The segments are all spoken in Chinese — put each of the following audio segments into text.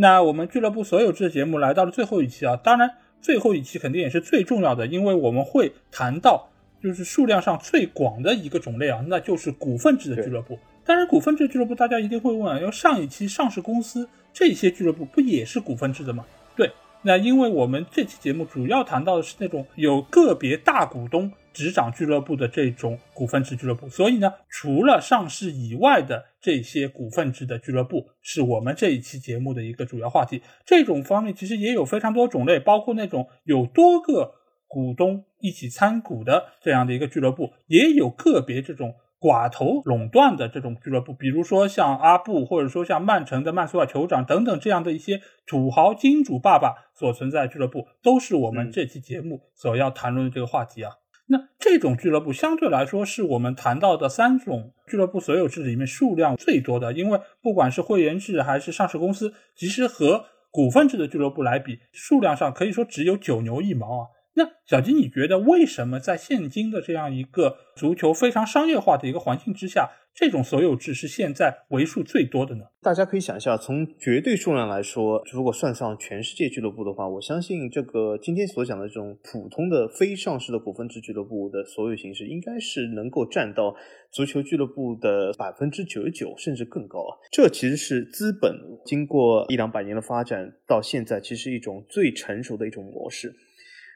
那我们俱乐部所有制的节目来到了最后一期啊，当然最后一期肯定也是最重要的，因为我们会谈到就是数量上最广的一个种类啊，那就是股份制的俱乐部。当然，股份制俱乐部大家一定会问啊，因为上一期上市公司这些俱乐部不也是股份制的吗？对，那因为我们这期节目主要谈到的是那种有个别大股东执掌俱乐部的这种股份制俱乐部，所以呢，除了上市以外的这些股份制的俱乐部，是我们这一期节目的一个主要话题。这种方面其实也有非常多种类，包括那种有多个股东一起参股的这样的一个俱乐部，也有个别这种。寡头垄断的这种俱乐部，比如说像阿布，或者说像曼城的曼苏尔酋长等等这样的一些土豪金主爸爸所存在的俱乐部，都是我们这期节目所要谈论的这个话题啊。那这种俱乐部相对来说是我们谈到的三种俱乐部所有制里面数量最多的，因为不管是会员制还是上市公司，其实和股份制的俱乐部来比，数量上可以说只有九牛一毛啊。那小金，你觉得为什么在现今的这样一个足球非常商业化的一个环境之下，这种所有制是现在为数最多的呢？大家可以想一下，从绝对数量来说，如果算上全世界俱乐部的话，我相信这个今天所讲的这种普通的非上市的股份制俱乐部的所有形式，应该是能够占到足球俱乐部的百分之九十九，甚至更高啊！这其实是资本经过一两百年的发展到现在，其实一种最成熟的一种模式。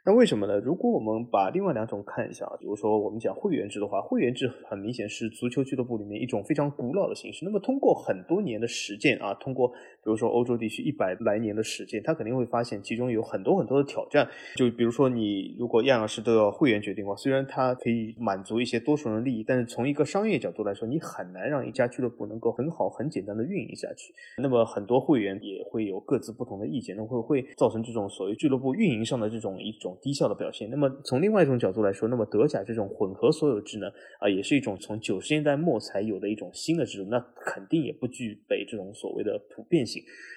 那为什么呢？如果我们把另外两种看一下啊，比如说我们讲会员制的话，会员制很明显是足球俱乐部里面一种非常古老的形式。那么通过很多年的实践啊，通过比如说欧洲地区一百来年的时间，他肯定会发现其中有很多很多的挑战。就比如说你如果样样事都要会员决定的话，虽然它可以满足一些多数人利益，但是从一个商业角度来说，你很难让一家俱乐部能够很好很简单的运营下去。那么很多会员也会有各自不同的意见，那会会造成这种所谓俱乐部运营上的这种一种。低效的表现。那么从另外一种角度来说，那么德甲这种混合所有制呢，啊，也是一种从九十年代末才有的一种新的制度，那肯定也不具备这种所谓的普遍性。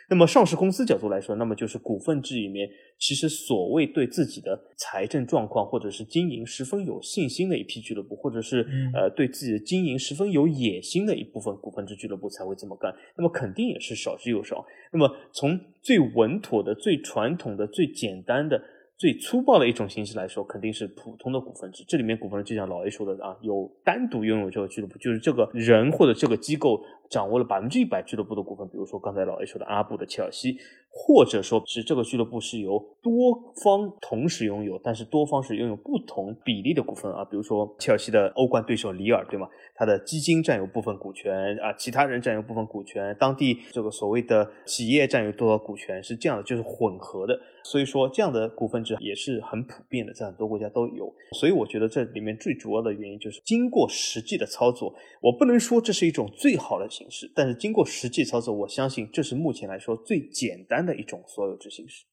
那么上市公司角度来说，那么就是股份制里面，其实所谓对自己的财政状况或者是经营十分有信心的一批俱乐部，或者是呃对自己的经营十分有野心的一部分股份制俱乐部才会这么干。那么肯定也是少之又少。那么从最稳妥的、最传统的、最简单的。最粗暴的一种形式来说，肯定是普通的股份制。这里面股份制就像老 A 说的啊，有单独拥有这个俱乐部，就是这个人或者这个机构掌握了百分之一百俱乐部的股份。比如说刚才老 A 说的阿布的切尔西，或者说是这个俱乐部是由多方同时拥有，但是多方是拥有不同比例的股份啊。比如说切尔西的欧冠对手里尔，对吗？他的基金占有部分股权啊，其他人占有部分股权，当地这个所谓的企业占有多少股权是这样的，就是混合的。所以说这样的股份制也是很普遍的，在很多国家都有。所以我觉得这里面最主要的原因就是经过实际的操作，我不能说这是一种最好的形式，但是经过实际操作，我相信这是目前来说最简单的一种所有制形式。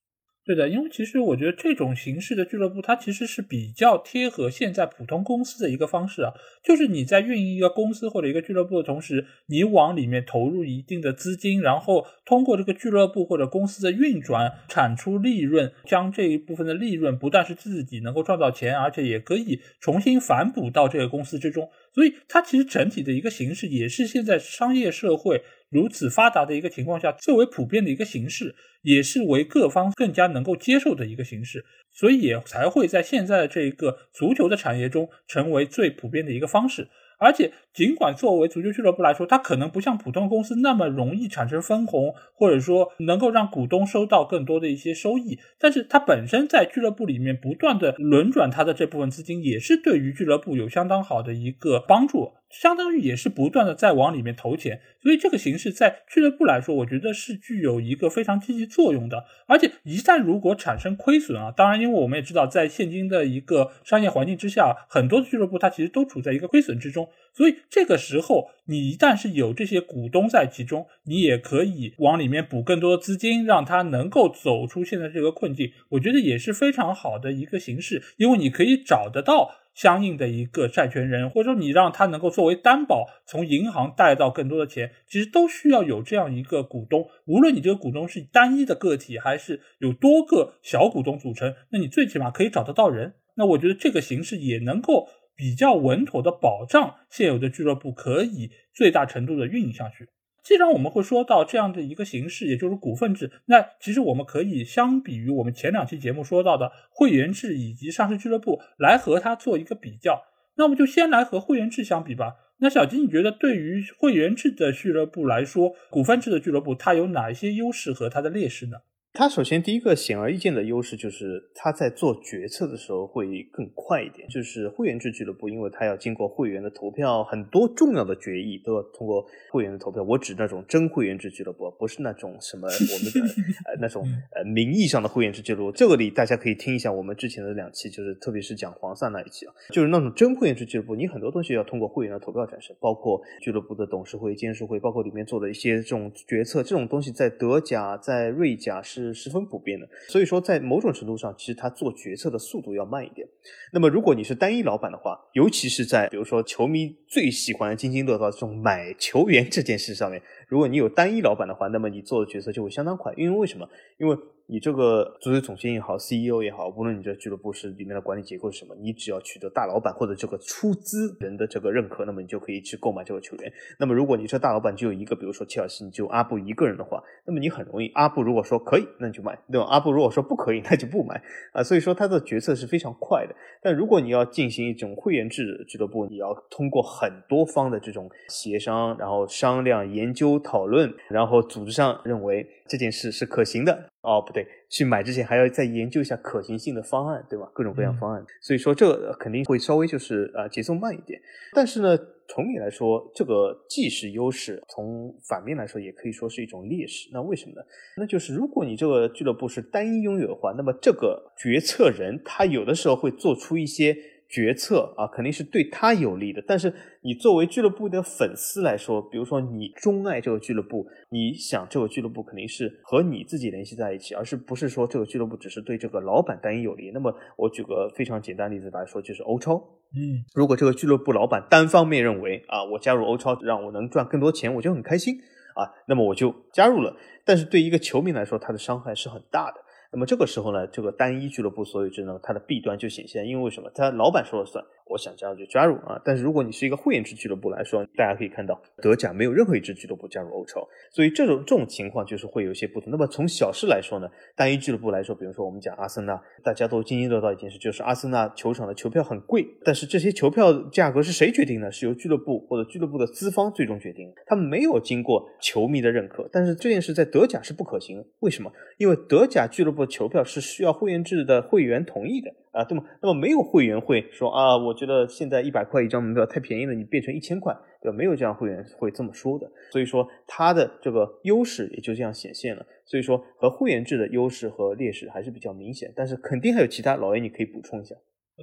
对的，因为其实我觉得这种形式的俱乐部，它其实是比较贴合现在普通公司的一个方式啊，就是你在运营一个公司或者一个俱乐部的同时，你往里面投入一定的资金，然后通过这个俱乐部或者公司的运转产出利润，将这一部分的利润不但是自己能够赚到钱，而且也可以重新反哺到这个公司之中，所以它其实整体的一个形式也是现在商业社会。如此发达的一个情况下，最为普遍的一个形式，也是为各方更加能够接受的一个形式，所以也才会在现在的这个足球的产业中成为最普遍的一个方式。而且，尽管作为足球俱乐部来说，它可能不像普通公司那么容易产生分红，或者说能够让股东收到更多的一些收益，但是它本身在俱乐部里面不断的轮转它的这部分资金，也是对于俱乐部有相当好的一个帮助。相当于也是不断的在往里面投钱，所以这个形式在俱乐部来说，我觉得是具有一个非常积极作用的。而且一旦如果产生亏损啊，当然，因为我们也知道，在现今的一个商业环境之下，很多的俱乐部它其实都处在一个亏损之中。所以这个时候，你一旦是有这些股东在其中，你也可以往里面补更多的资金，让他能够走出现在这个困境。我觉得也是非常好的一个形式，因为你可以找得到相应的一个债权人，或者说你让他能够作为担保，从银行贷到更多的钱，其实都需要有这样一个股东。无论你这个股东是单一的个体，还是有多个小股东组成，那你最起码可以找得到人。那我觉得这个形式也能够。比较稳妥的保障现有的俱乐部可以最大程度的运营下去。既然我们会说到这样的一个形式，也就是股份制，那其实我们可以相比于我们前两期节目说到的会员制以及上市俱乐部来和它做一个比较。那我们就先来和会员制相比吧。那小金，你觉得对于会员制的俱乐部来说，股份制的俱乐部它有哪一些优势和它的劣势呢？它首先第一个显而易见的优势就是它在做决策的时候会更快一点。就是会员制俱乐部，因为它要经过会员的投票，很多重要的决议都要通过会员的投票。我指那种真会员制俱乐部，不是那种什么我们的呃那种 呃名义上的会员制俱乐部。这个里大家可以听一下我们之前的两期，就是特别是讲黄萨那一期啊，就是那种真会员制俱乐部，你很多东西要通过会员的投票产生，包括俱乐部的董事会、监事会，包括里面做的一些这种决策，这种东西在德甲、在瑞甲是。是十分普遍的，所以说在某种程度上，其实他做决策的速度要慢一点。那么如果你是单一老板的话，尤其是在比如说球迷最喜欢津津乐道这种买球员这件事上面，如果你有单一老板的话，那么你做的决策就会相当快。因为为什么？因为你这个足球总监也好，CEO 也好，无论你这俱乐部是里面的管理结构是什么，你只要取得大老板或者这个出资人的这个认可，那么你就可以去购买这个球员。那么如果你这大老板只有一个，比如说切尔西，你就阿布一个人的话，那么你很容易，阿布如果说可以，那你就买；对吧？阿布如果说不可以，那就不买啊。所以说他的决策是非常快的。但如果你要进行一种会员制俱乐部，你要通过很多方的这种协商，然后商量、研究、讨论，然后组织上认为这件事是可行的。哦，不对，去买之前还要再研究一下可行性的方案，对吧？各种各样方案，所以说这肯定会稍微就是呃节奏慢一点。但是呢，从你来说，这个既是优势，从反面来说也可以说是一种劣势。那为什么呢？那就是如果你这个俱乐部是单一拥有的话，那么这个决策人他有的时候会做出一些。决策啊，肯定是对他有利的。但是你作为俱乐部的粉丝来说，比如说你钟爱这个俱乐部，你想这个俱乐部肯定是和你自己联系在一起，而是不是说这个俱乐部只是对这个老板单一有利？那么我举个非常简单例子来说，就是欧超。嗯，如果这个俱乐部老板单方面认为啊，我加入欧超让我能赚更多钱，我就很开心啊，那么我就加入了。但是对一个球迷来说，他的伤害是很大的。那么这个时候呢，这个单一俱乐部所有制呢，它的弊端就显现，因为什么？它老板说了算。我想加入就加入啊！但是如果你是一个会员制俱乐部来说，大家可以看到德甲没有任何一支俱乐部加入欧超，所以这种这种情况就是会有一些不同。那么从小事来说呢，单一俱乐部来说，比如说我们讲阿森纳，大家都津津乐道一件事，就是阿森纳球场的球票很贵，但是这些球票价格是谁决定呢？是由俱乐部或者俱乐部的资方最终决定，他们没有经过球迷的认可。但是这件事在德甲是不可行，为什么？因为德甲俱乐部球票是需要会员制的会员同意的。啊，对吗？那么没有会员会说啊，我觉得现在一百块一张门票太便宜了，你变成一千块，对吧？没有这样会员会这么说的。所以说它的这个优势也就这样显现了。所以说和会员制的优势和劣势还是比较明显，但是肯定还有其他。老 A 你可以补充一下。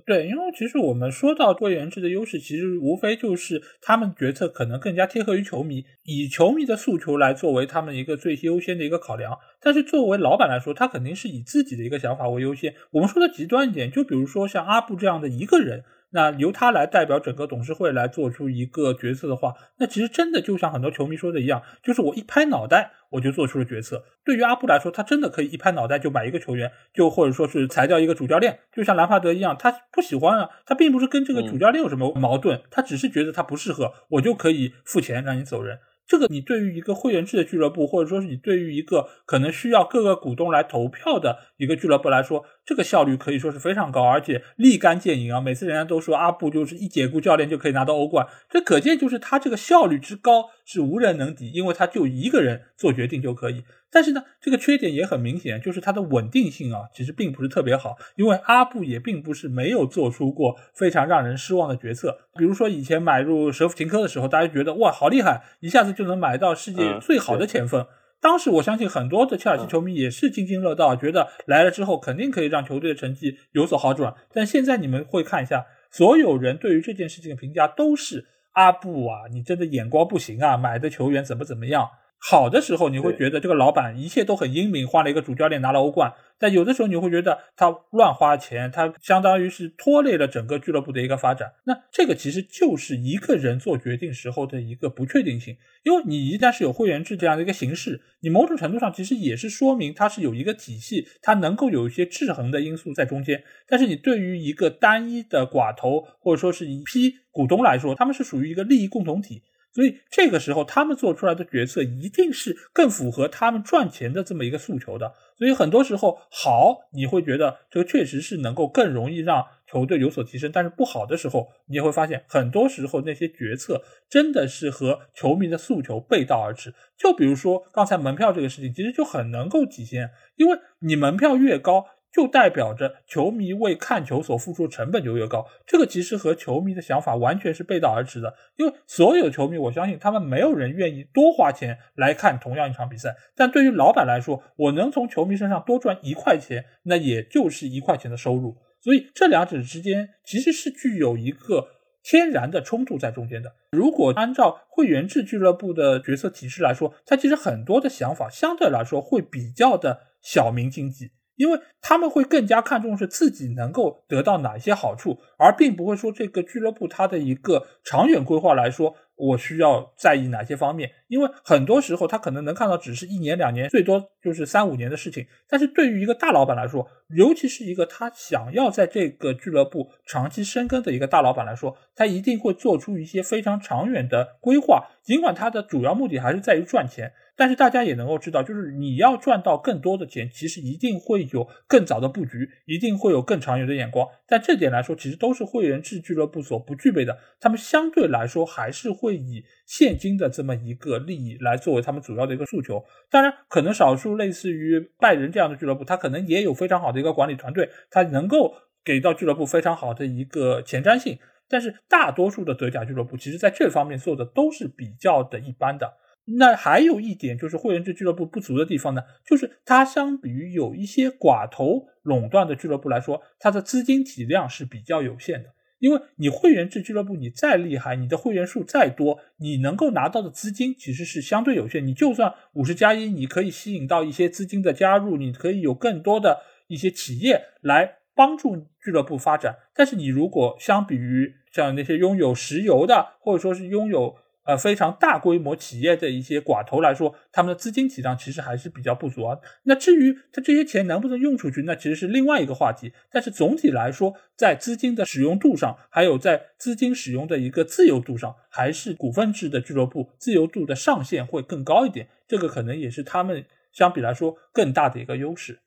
对，因为其实我们说到多元制的优势，其实无非就是他们决策可能更加贴合于球迷，以球迷的诉求来作为他们一个最优先的一个考量。但是作为老板来说，他肯定是以自己的一个想法为优先。我们说的极端一点，就比如说像阿布这样的一个人。那由他来代表整个董事会来做出一个决策的话，那其实真的就像很多球迷说的一样，就是我一拍脑袋我就做出了决策。对于阿布来说，他真的可以一拍脑袋就买一个球员，就或者说是裁掉一个主教练，就像兰帕德一样，他不喜欢啊，他并不是跟这个主教练有什么矛盾，他只是觉得他不适合，我就可以付钱让你走人。这个你对于一个会员制的俱乐部，或者说是你对于一个可能需要各个股东来投票的一个俱乐部来说，这个效率可以说是非常高，而且立竿见影啊！每次人家都说阿布就是一解雇教练就可以拿到欧冠，这可见就是他这个效率之高是无人能敌，因为他就一个人做决定就可以。但是呢，这个缺点也很明显，就是它的稳定性啊，其实并不是特别好。因为阿布也并不是没有做出过非常让人失望的决策，比如说以前买入舍甫琴科的时候，大家觉得哇好厉害，一下子就能买到世界最好的前锋。当时我相信很多的切尔西球迷也是津津乐道，觉得来了之后肯定可以让球队的成绩有所好转。但现在你们会看一下，所有人对于这件事情的评价都是阿布啊，你真的眼光不行啊，买的球员怎么怎么样。好的时候，你会觉得这个老板一切都很英明，换了一个主教练拿了欧冠。但有的时候你会觉得他乱花钱，他相当于是拖累了整个俱乐部的一个发展。那这个其实就是一个人做决定时候的一个不确定性，因为你一旦是有会员制这样的一个形式，你某种程度上其实也是说明它是有一个体系，它能够有一些制衡的因素在中间。但是你对于一个单一的寡头或者说是一批股东来说，他们是属于一个利益共同体。所以这个时候，他们做出来的决策一定是更符合他们赚钱的这么一个诉求的。所以很多时候，好，你会觉得这个确实是能够更容易让球队有所提升；但是不好的时候，你也会发现，很多时候那些决策真的是和球迷的诉求背道而驰。就比如说刚才门票这个事情，其实就很能够体现，因为你门票越高。就代表着球迷为看球所付出的成本就越高，这个其实和球迷的想法完全是背道而驰的。因为所有球迷，我相信他们没有人愿意多花钱来看同样一场比赛。但对于老板来说，我能从球迷身上多赚一块钱，那也就是一块钱的收入。所以这两者之间其实是具有一个天然的冲突在中间的。如果按照会员制俱乐部的角色体制来说，它其实很多的想法相对来说会比较的小民经济。因为他们会更加看重是自己能够得到哪些好处，而并不会说这个俱乐部它的一个长远规划来说，我需要在意哪些方面。因为很多时候他可能能看到只是一年两年，最多就是三五年的事情。但是对于一个大老板来说，尤其是一个他想要在这个俱乐部长期深耕的一个大老板来说，他一定会做出一些非常长远的规划。尽管他的主要目的还是在于赚钱。但是大家也能够知道，就是你要赚到更多的钱，其实一定会有更早的布局，一定会有更长远的眼光。但这点来说，其实都是会员制俱乐部所不具备的。他们相对来说还是会以现金的这么一个利益来作为他们主要的一个诉求。当然，可能少数类似于拜仁这样的俱乐部，他可能也有非常好的一个管理团队，他能够给到俱乐部非常好的一个前瞻性。但是大多数的德甲俱乐部，其实在这方面做的都是比较的一般的。那还有一点就是会员制俱乐部不足的地方呢，就是它相比于有一些寡头垄断的俱乐部来说，它的资金体量是比较有限的。因为你会员制俱乐部你再厉害，你的会员数再多，你能够拿到的资金其实是相对有限。你就算五十加一，你可以吸引到一些资金的加入，你可以有更多的一些企业来帮助俱乐部发展。但是你如果相比于像那些拥有石油的，或者说是拥有呃，非常大规模企业的一些寡头来说，他们的资金体量其实还是比较不足啊。那至于他这些钱能不能用出去，那其实是另外一个话题。但是总体来说，在资金的使用度上，还有在资金使用的一个自由度上，还是股份制的俱乐部自由度的上限会更高一点。这个可能也是他们相比来说更大的一个优势。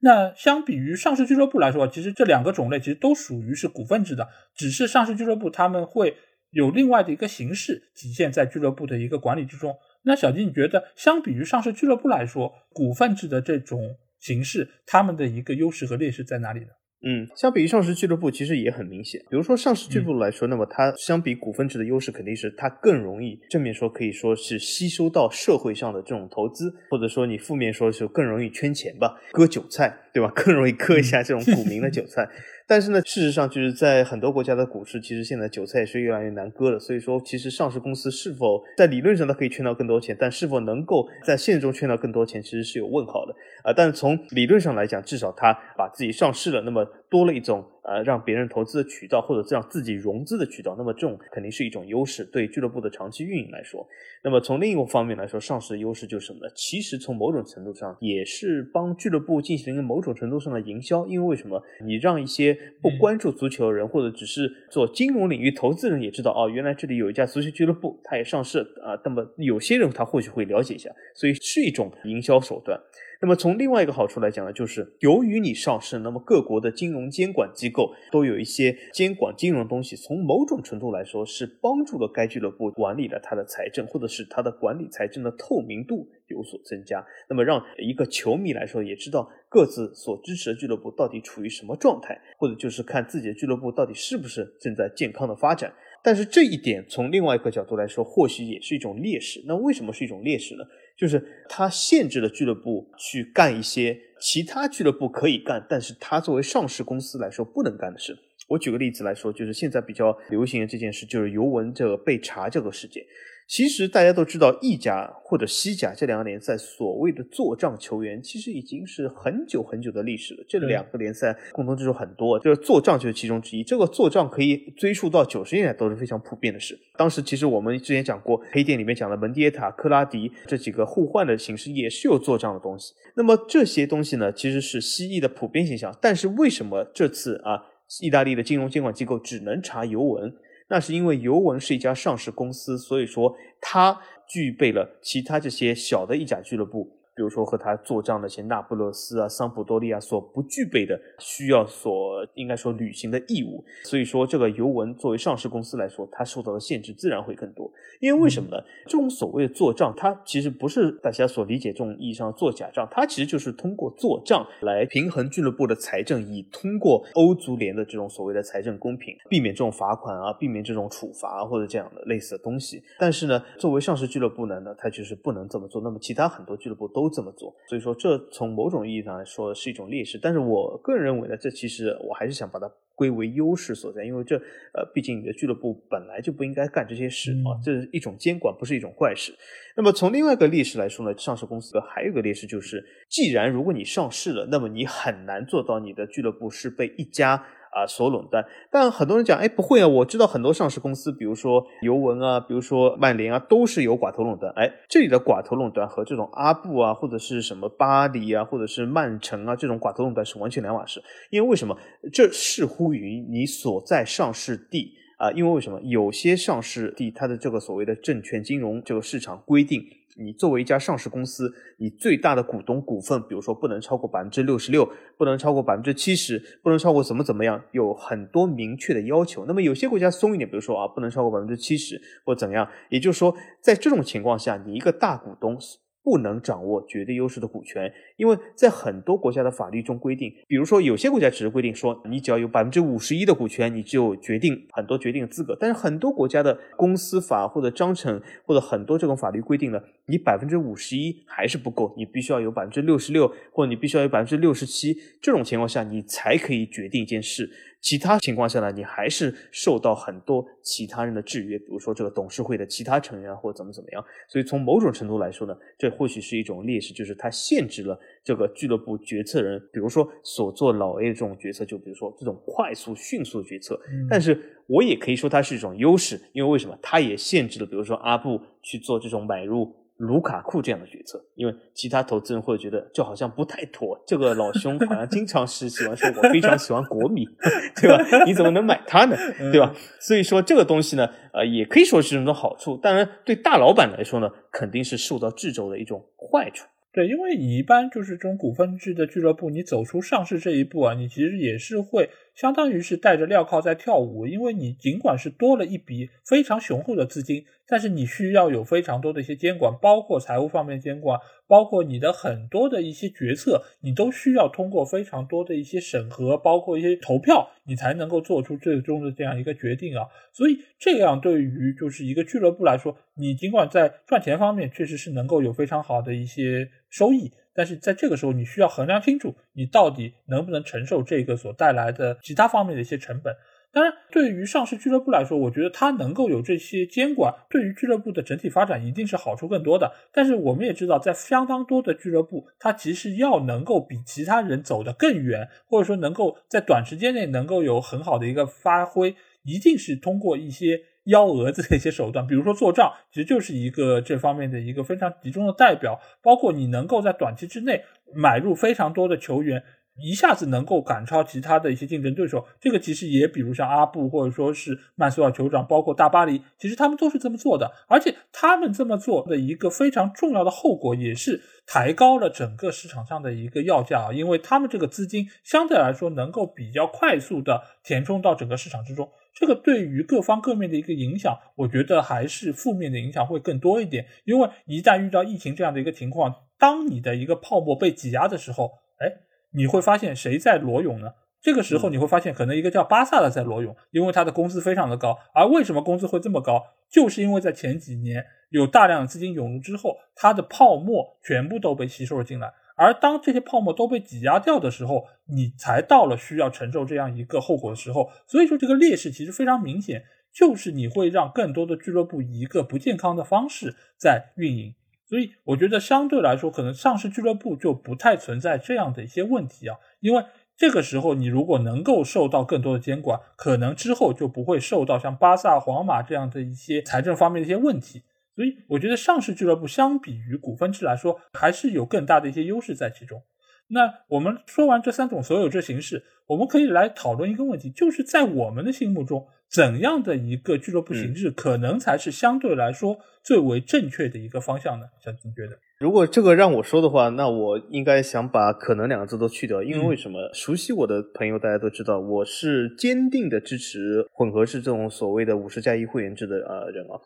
那相比于上市俱乐部来说，其实这两个种类其实都属于是股份制的，只是上市俱乐部他们会。有另外的一个形式体现在俱乐部的一个管理之中。那小金，你觉得相比于上市俱乐部来说，股份制的这种形式，他们的一个优势和劣势在哪里呢？嗯，相比于上市俱乐部，其实也很明显。比如说上市俱乐部来说，那么它相比股份制的优势，肯定是它更容易正面说可以说是吸收到社会上的这种投资，或者说你负面说是更容易圈钱吧，割韭菜，对吧？更容易割一下这种股民的韭菜。但是呢，事实上就是在很多国家的股市，其实现在韭菜也是越来越难割了。所以说，其实上市公司是否在理论上它可以圈到更多钱，但是否能够在现实中圈到更多钱，其实是有问号的啊。但是从理论上来讲，至少它把自己上市了，那么多了一种。呃，让别人投资的渠道，或者让自己融资的渠道，那么这种肯定是一种优势，对俱乐部的长期运营来说。那么从另一个方面来说，上市的优势就是什么呢？其实从某种程度上也是帮俱乐部进行一个某种程度上的营销。因为为什么？你让一些不关注足球的人，或者只是做金融领域投资人也知道，哦，原来这里有一家足球俱乐部，它也上市啊。那么有些人他或许会了解一下，所以是一种营销手段。那么从另外一个好处来讲呢，就是由于你上市，那么各国的金融监管机构都有一些监管金融的东西，从某种程度来说是帮助了该俱乐部管理了它的财政，或者是它的管理财政的透明度有所增加。那么让一个球迷来说也知道各自所支持的俱乐部到底处于什么状态，或者就是看自己的俱乐部到底是不是正在健康的发展。但是这一点从另外一个角度来说，或许也是一种劣势。那为什么是一种劣势呢？就是他限制了俱乐部去干一些其他俱乐部可以干，但是他作为上市公司来说不能干的事。我举个例子来说，就是现在比较流行的这件事，就是尤文这个被查这个事件。其实大家都知道，意甲或者西甲这两个联赛所谓的做账球员，其实已经是很久很久的历史了。这两个联赛共同之处很多，就是做账就是其中之一。这个做账可以追溯到九十年代都是非常普遍的事。当时其实我们之前讲过，黑店里面讲的门迪耶塔、克拉迪这几个互换的形式也是有做账的东西。那么这些东西呢，其实是西意的普遍现象。但是为什么这次啊，意大利的金融监管机构只能查尤文？那是因为尤文是一家上市公司，所以说它具备了其他这些小的意甲俱乐部。比如说和他做账的一些那不勒斯啊、桑普多利亚所不具备的需要所应该说履行的义务，所以说这个尤文作为上市公司来说，它受到的限制自然会更多。因为为什么呢？这种所谓的做账，它其实不是大家所理解这种意义上做假账，它其实就是通过做账来平衡俱乐部的财政，以通过欧足联的这种所谓的财政公平，避免这种罚款啊，避免这种处罚或者这样的类似的东西。但是呢，作为上市俱乐部呢，那它就是不能这么做。那么其他很多俱乐部都。这么做，所以说这从某种意义上来说是一种劣势，但是我个人认为呢，这其实我还是想把它归为优势所在，因为这呃，毕竟你的俱乐部本来就不应该干这些事啊，这是一种监管，不是一种坏事。那么从另外一个劣势来说呢，上市公司还有一个劣势就是，既然如果你上市了，那么你很难做到你的俱乐部是被一家。啊，所垄断，但很多人讲，哎，不会啊，我知道很多上市公司，比如说尤文啊，比如说曼联啊，都是有寡头垄断。哎，这里的寡头垄断和这种阿布啊，或者是什么巴黎啊，或者是曼城啊，这种寡头垄断是完全两码事。因为为什么？这视乎于你所在上市地啊，因为为什么？有些上市地它的这个所谓的证券金融这个市场规定。你作为一家上市公司，你最大的股东股份，比如说不能超过百分之六十六，不能超过百分之七十，不能超过怎么怎么样，有很多明确的要求。那么有些国家松一点，比如说啊，不能超过百分之七十或怎样。也就是说，在这种情况下，你一个大股东。不能掌握绝对优势的股权，因为在很多国家的法律中规定，比如说有些国家只是规定说，你只要有百分之五十一的股权，你就决定很多决定的资格。但是很多国家的公司法或者章程或者很多这种法律规定呢，你百分之五十一还是不够，你必须要有百分之六十六，或者你必须要有百分之六十七，这种情况下你才可以决定一件事。其他情况下呢，你还是受到很多其他人的制约，比如说这个董事会的其他成员或者怎么怎么样。所以从某种程度来说呢，这或许是一种劣势，就是它限制了这个俱乐部决策人，比如说所做老 A 的这种决策，就比如说这种快速迅速的决策。但是我也可以说它是一种优势，因为为什么？它也限制了，比如说阿布去做这种买入。卢卡库这样的决策，因为其他投资人会觉得就好像不太妥。这个老兄好像经常是喜欢说我非常喜欢国米，对吧？你怎么能买他呢？对吧？所以说这个东西呢，呃，也可以说是一种好处。当然，对大老板来说呢，肯定是受到制肘的一种坏处。对，因为你一般就是这种股份制的俱乐部，你走出上市这一步啊，你其实也是会。相当于是带着镣铐在跳舞，因为你尽管是多了一笔非常雄厚的资金，但是你需要有非常多的一些监管，包括财务方面监管，包括你的很多的一些决策，你都需要通过非常多的一些审核，包括一些投票，你才能够做出最终的这样一个决定啊。所以这样对于就是一个俱乐部来说，你尽管在赚钱方面确实是能够有非常好的一些收益。但是在这个时候，你需要衡量清楚，你到底能不能承受这个所带来的其他方面的一些成本。当然，对于上市俱乐部来说，我觉得它能够有这些监管，对于俱乐部的整体发展一定是好处更多的。但是我们也知道，在相当多的俱乐部，它其实要能够比其他人走得更远，或者说能够在短时间内能够有很好的一个发挥，一定是通过一些。幺蛾子的一些手段，比如说做账，其实就是一个这方面的一个非常集中的代表。包括你能够在短期之内买入非常多的球员，一下子能够赶超其他的一些竞争对手。这个其实也比如像阿布或者说是曼苏尔酋长，包括大巴黎，其实他们都是这么做的。而且他们这么做的一个非常重要的后果，也是抬高了整个市场上的一个要价啊，因为他们这个资金相对来说能够比较快速的填充到整个市场之中。这个对于各方各面的一个影响，我觉得还是负面的影响会更多一点。因为一旦遇到疫情这样的一个情况，当你的一个泡沫被挤压的时候，哎，你会发现谁在裸泳呢？这个时候你会发现，可能一个叫巴萨的在裸泳，因为他的工资非常的高。而为什么工资会这么高？就是因为在前几年有大量的资金涌入之后，它的泡沫全部都被吸收了进来。而当这些泡沫都被挤压掉的时候，你才到了需要承受这样一个后果的时候。所以说，这个劣势其实非常明显，就是你会让更多的俱乐部以一个不健康的方式在运营。所以，我觉得相对来说，可能上市俱乐部就不太存在这样的一些问题啊，因为这个时候你如果能够受到更多的监管，可能之后就不会受到像巴萨、皇马这样的一些财政方面的一些问题。所以，我觉得上市俱乐部相比于股份制来说，还是有更大的一些优势在其中。那我们说完这三种所有制形式，我们可以来讨论一个问题，就是在我们的心目中，怎样的一个俱乐部形式可能才是相对来说最为正确的一个方向呢？小金觉得，如果这个让我说的话，那我应该想把“可能”两个字都去掉，因为为什么？熟悉我的朋友大家都知道，我是坚定的支持混合式这种所谓的五十加一会员制的呃人啊。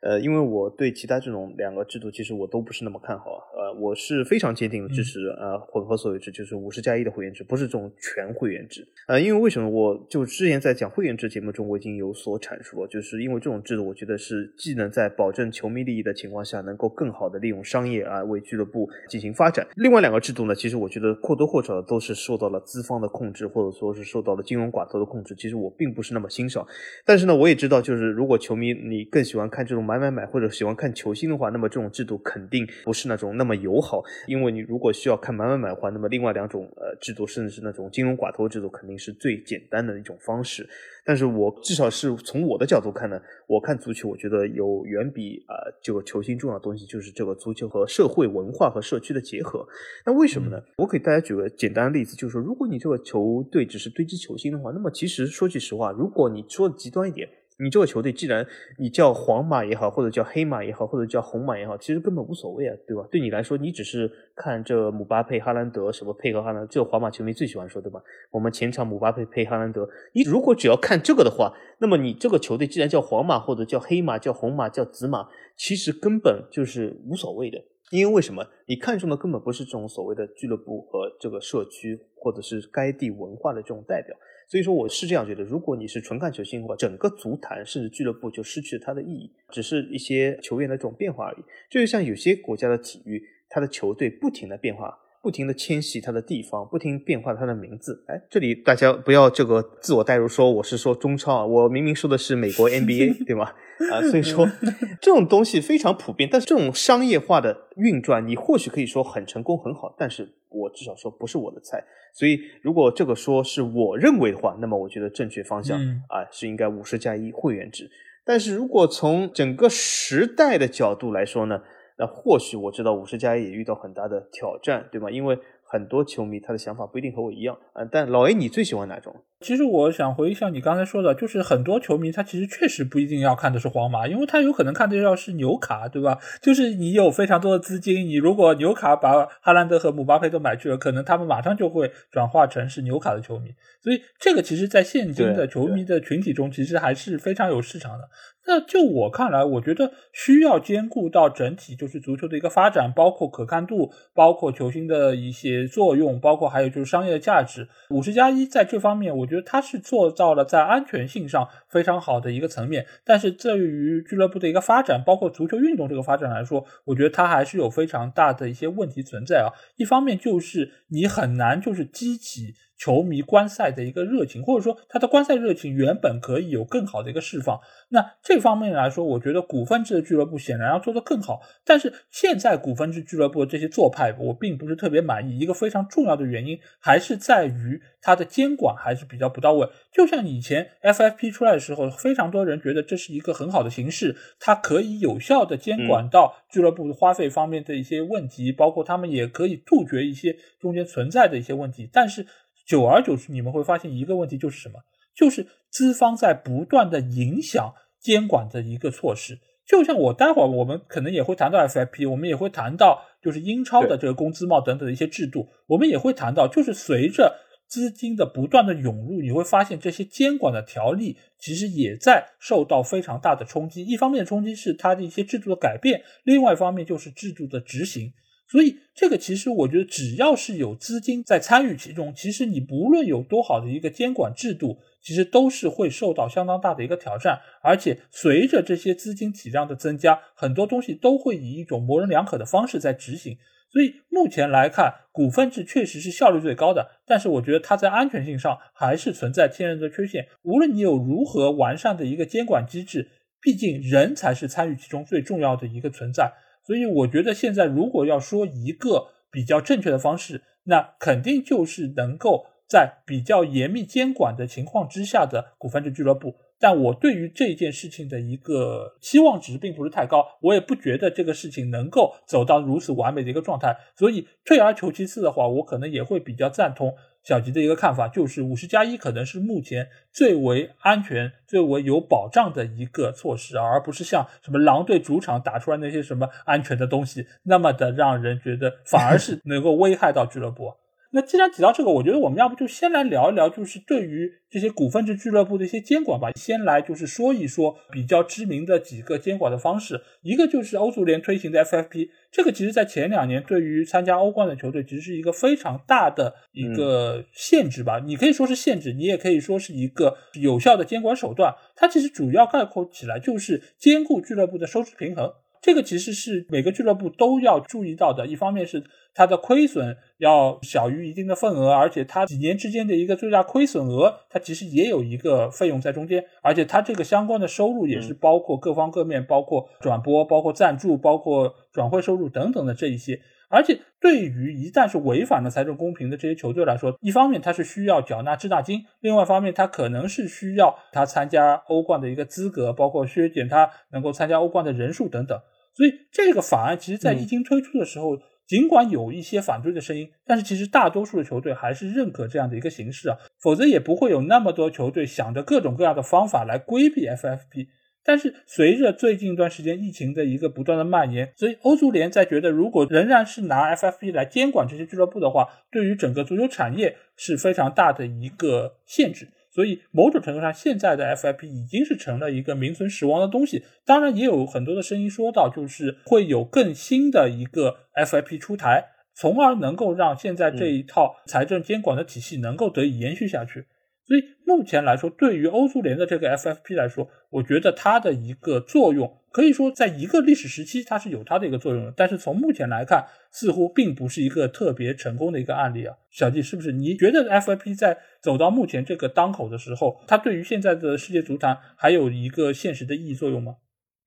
呃，因为我对其他这种两个制度，其实我都不是那么看好。呃，我是非常坚定的支持呃混合所有制，就是五十加一的会员制，不是这种全会员制。呃，因为为什么？我就之前在讲会员制节目中，我已经有所阐述了，就是因为这种制度，我觉得是既能在保证球迷利益的情况下，能够更好的利用商业啊为俱乐部进行发展。另外两个制度呢，其实我觉得或多或少都是受到了资方的控制，或者说是受到了金融寡头的控制。其实我并不是那么欣赏。但是呢，我也知道，就是如果球迷你更喜欢看这种。买买买，或者喜欢看球星的话，那么这种制度肯定不是那种那么友好。因为你如果需要看买买买的话，那么另外两种呃制度，甚至是那种金融寡头制度，肯定是最简单的一种方式。但是我至少是从我的角度看呢，我看足球，我觉得有远比啊这个球星重要的东西，就是这个足球和社会文化和社区的结合。那为什么呢？我给大家举个简单的例子，就是说，如果你这个球队只是堆积球星的话，那么其实说句实话，如果你说的极端一点。你这个球队，既然你叫皇马也好，或者叫黑马也好，或者叫红马也好，其实根本无所谓啊，对吧？对你来说，你只是看这姆巴佩、哈兰德什么配合哈兰，这个皇马球迷最喜欢说，对吧？我们前场姆巴佩配哈兰德，你如果只要看这个的话，那么你这个球队既然叫皇马或者叫黑马、叫红马、叫紫马，其实根本就是无所谓的。因为为什么？你看中的根本不是这种所谓的俱乐部和这个社区，或者是该地文化的这种代表。所以说我是这样觉得，如果你是纯看球星的话，整个足坛甚至俱乐部就失去了它的意义，只是一些球员的这种变化而已。就是像有些国家的体育，它的球队不停的变化，不停的迁徙它的地方，不停变化它的名字。哎，这里大家不要这个自我代入，说我是说中超啊，我明明说的是美国 NBA，对吗？啊，所以说这种东西非常普遍，但是这种商业化的运转，你或许可以说很成功很好，但是我至少说不是我的菜。所以，如果这个说是我认为的话，那么我觉得正确方向啊是应该五十加一会员制。但是如果从整个时代的角度来说呢，那或许我知道五十加一也遇到很大的挑战，对吗？因为很多球迷他的想法不一定和我一样啊。但老 A，你最喜欢哪种？其实我想回想你刚才说的，就是很多球迷他其实确实不一定要看的是皇马，因为他有可能看的要是纽卡，对吧？就是你有非常多的资金，你如果纽卡把哈兰德和姆巴佩都买去了，可能他们马上就会转化成是纽卡的球迷。所以这个其实，在现今的球迷的群体中，其实还是非常有市场的。那就我看来，我觉得需要兼顾到整体就是足球的一个发展，包括可看度，包括球星的一些作用，包括还有就是商业的价值。五十加一在这方面，我。觉得他是做到了在安全性上非常好的一个层面，但是对于俱乐部的一个发展，包括足球运动这个发展来说，我觉得它还是有非常大的一些问题存在啊。一方面就是你很难就是激起。球迷观赛的一个热情，或者说他的观赛热情原本可以有更好的一个释放。那这方面来说，我觉得股份制的俱乐部显然要做得更好。但是现在股份制俱乐部的这些做派，我并不是特别满意。一个非常重要的原因还是在于它的监管还是比较不到位。就像以前 FFP 出来的时候，非常多人觉得这是一个很好的形式，它可以有效的监管到俱乐部花费方面的一些问题，包括他们也可以杜绝一些中间存在的一些问题。但是久而久之，你们会发现一个问题就是什么？就是资方在不断的影响监管的一个措施。就像我待会儿我们可能也会谈到 FIP，我们也会谈到就是英超的这个工资帽等等的一些制度，我们也会谈到，就是随着资金的不断的涌入，你会发现这些监管的条例其实也在受到非常大的冲击。一方面冲击是它的一些制度的改变，另外一方面就是制度的执行。所以，这个其实我觉得，只要是有资金在参与其中，其实你不论有多好的一个监管制度，其实都是会受到相当大的一个挑战。而且，随着这些资金体量的增加，很多东西都会以一种模棱两可的方式在执行。所以目前来看，股份制确实是效率最高的，但是我觉得它在安全性上还是存在天然的缺陷。无论你有如何完善的一个监管机制，毕竟人才是参与其中最重要的一个存在。所以我觉得现在如果要说一个比较正确的方式，那肯定就是能够在比较严密监管的情况之下的股份制俱乐部。但我对于这件事情的一个期望值并不是太高，我也不觉得这个事情能够走到如此完美的一个状态。所以退而求其次的话，我可能也会比较赞同小吉的一个看法，就是五十加一可能是目前最为安全、最为有保障的一个措施，而不是像什么狼队主场打出来那些什么安全的东西，那么的让人觉得反而是能够危害到俱乐部。那既然提到这个，我觉得我们要不就先来聊一聊，就是对于这些股份制俱乐部的一些监管吧。先来就是说一说比较知名的几个监管的方式，一个就是欧足联推行的 FFP，这个其实在前两年对于参加欧冠的球队其实是一个非常大的一个限制吧。你可以说是限制，你也可以说是一个有效的监管手段。它其实主要概括起来就是兼顾俱乐部的收支平衡。这个其实是每个俱乐部都要注意到的。一方面是它的亏损要小于一定的份额，而且它几年之间的一个最大亏损额，它其实也有一个费用在中间，而且它这个相关的收入也是包括各方各面，包括转播、包括赞助、包括转会收入等等的这一些。而且对于一旦是违反了财政公平的这些球队来说，一方面它是需要缴纳滞纳金，另外一方面它可能是需要他参加欧冠的一个资格，包括削减他能够参加欧冠的人数等等。所以这个法案其实，在一经推出的时候，尽管有一些反对的声音，但是其实大多数的球队还是认可这样的一个形式啊，否则也不会有那么多球队想着各种各样的方法来规避 FFP。但是随着最近一段时间疫情的一个不断的蔓延，所以欧足联在觉得，如果仍然是拿 FFP 来监管这些俱乐部的话，对于整个足球产业是非常大的一个限制。所以某种程度上，现在的 FIP 已经是成了一个名存实亡的东西。当然，也有很多的声音说到，就是会有更新的一个 FIP 出台，从而能够让现在这一套财政监管的体系能够得以延续下去。所以目前来说，对于欧足联的这个 FFP 来说，我觉得它的一个作用，可以说在一个历史时期它是有它的一个作用的。但是从目前来看，似乎并不是一个特别成功的一个案例啊。小季是不是？你觉得 FFP 在走到目前这个当口的时候，它对于现在的世界足坛还有一个现实的意义作用吗？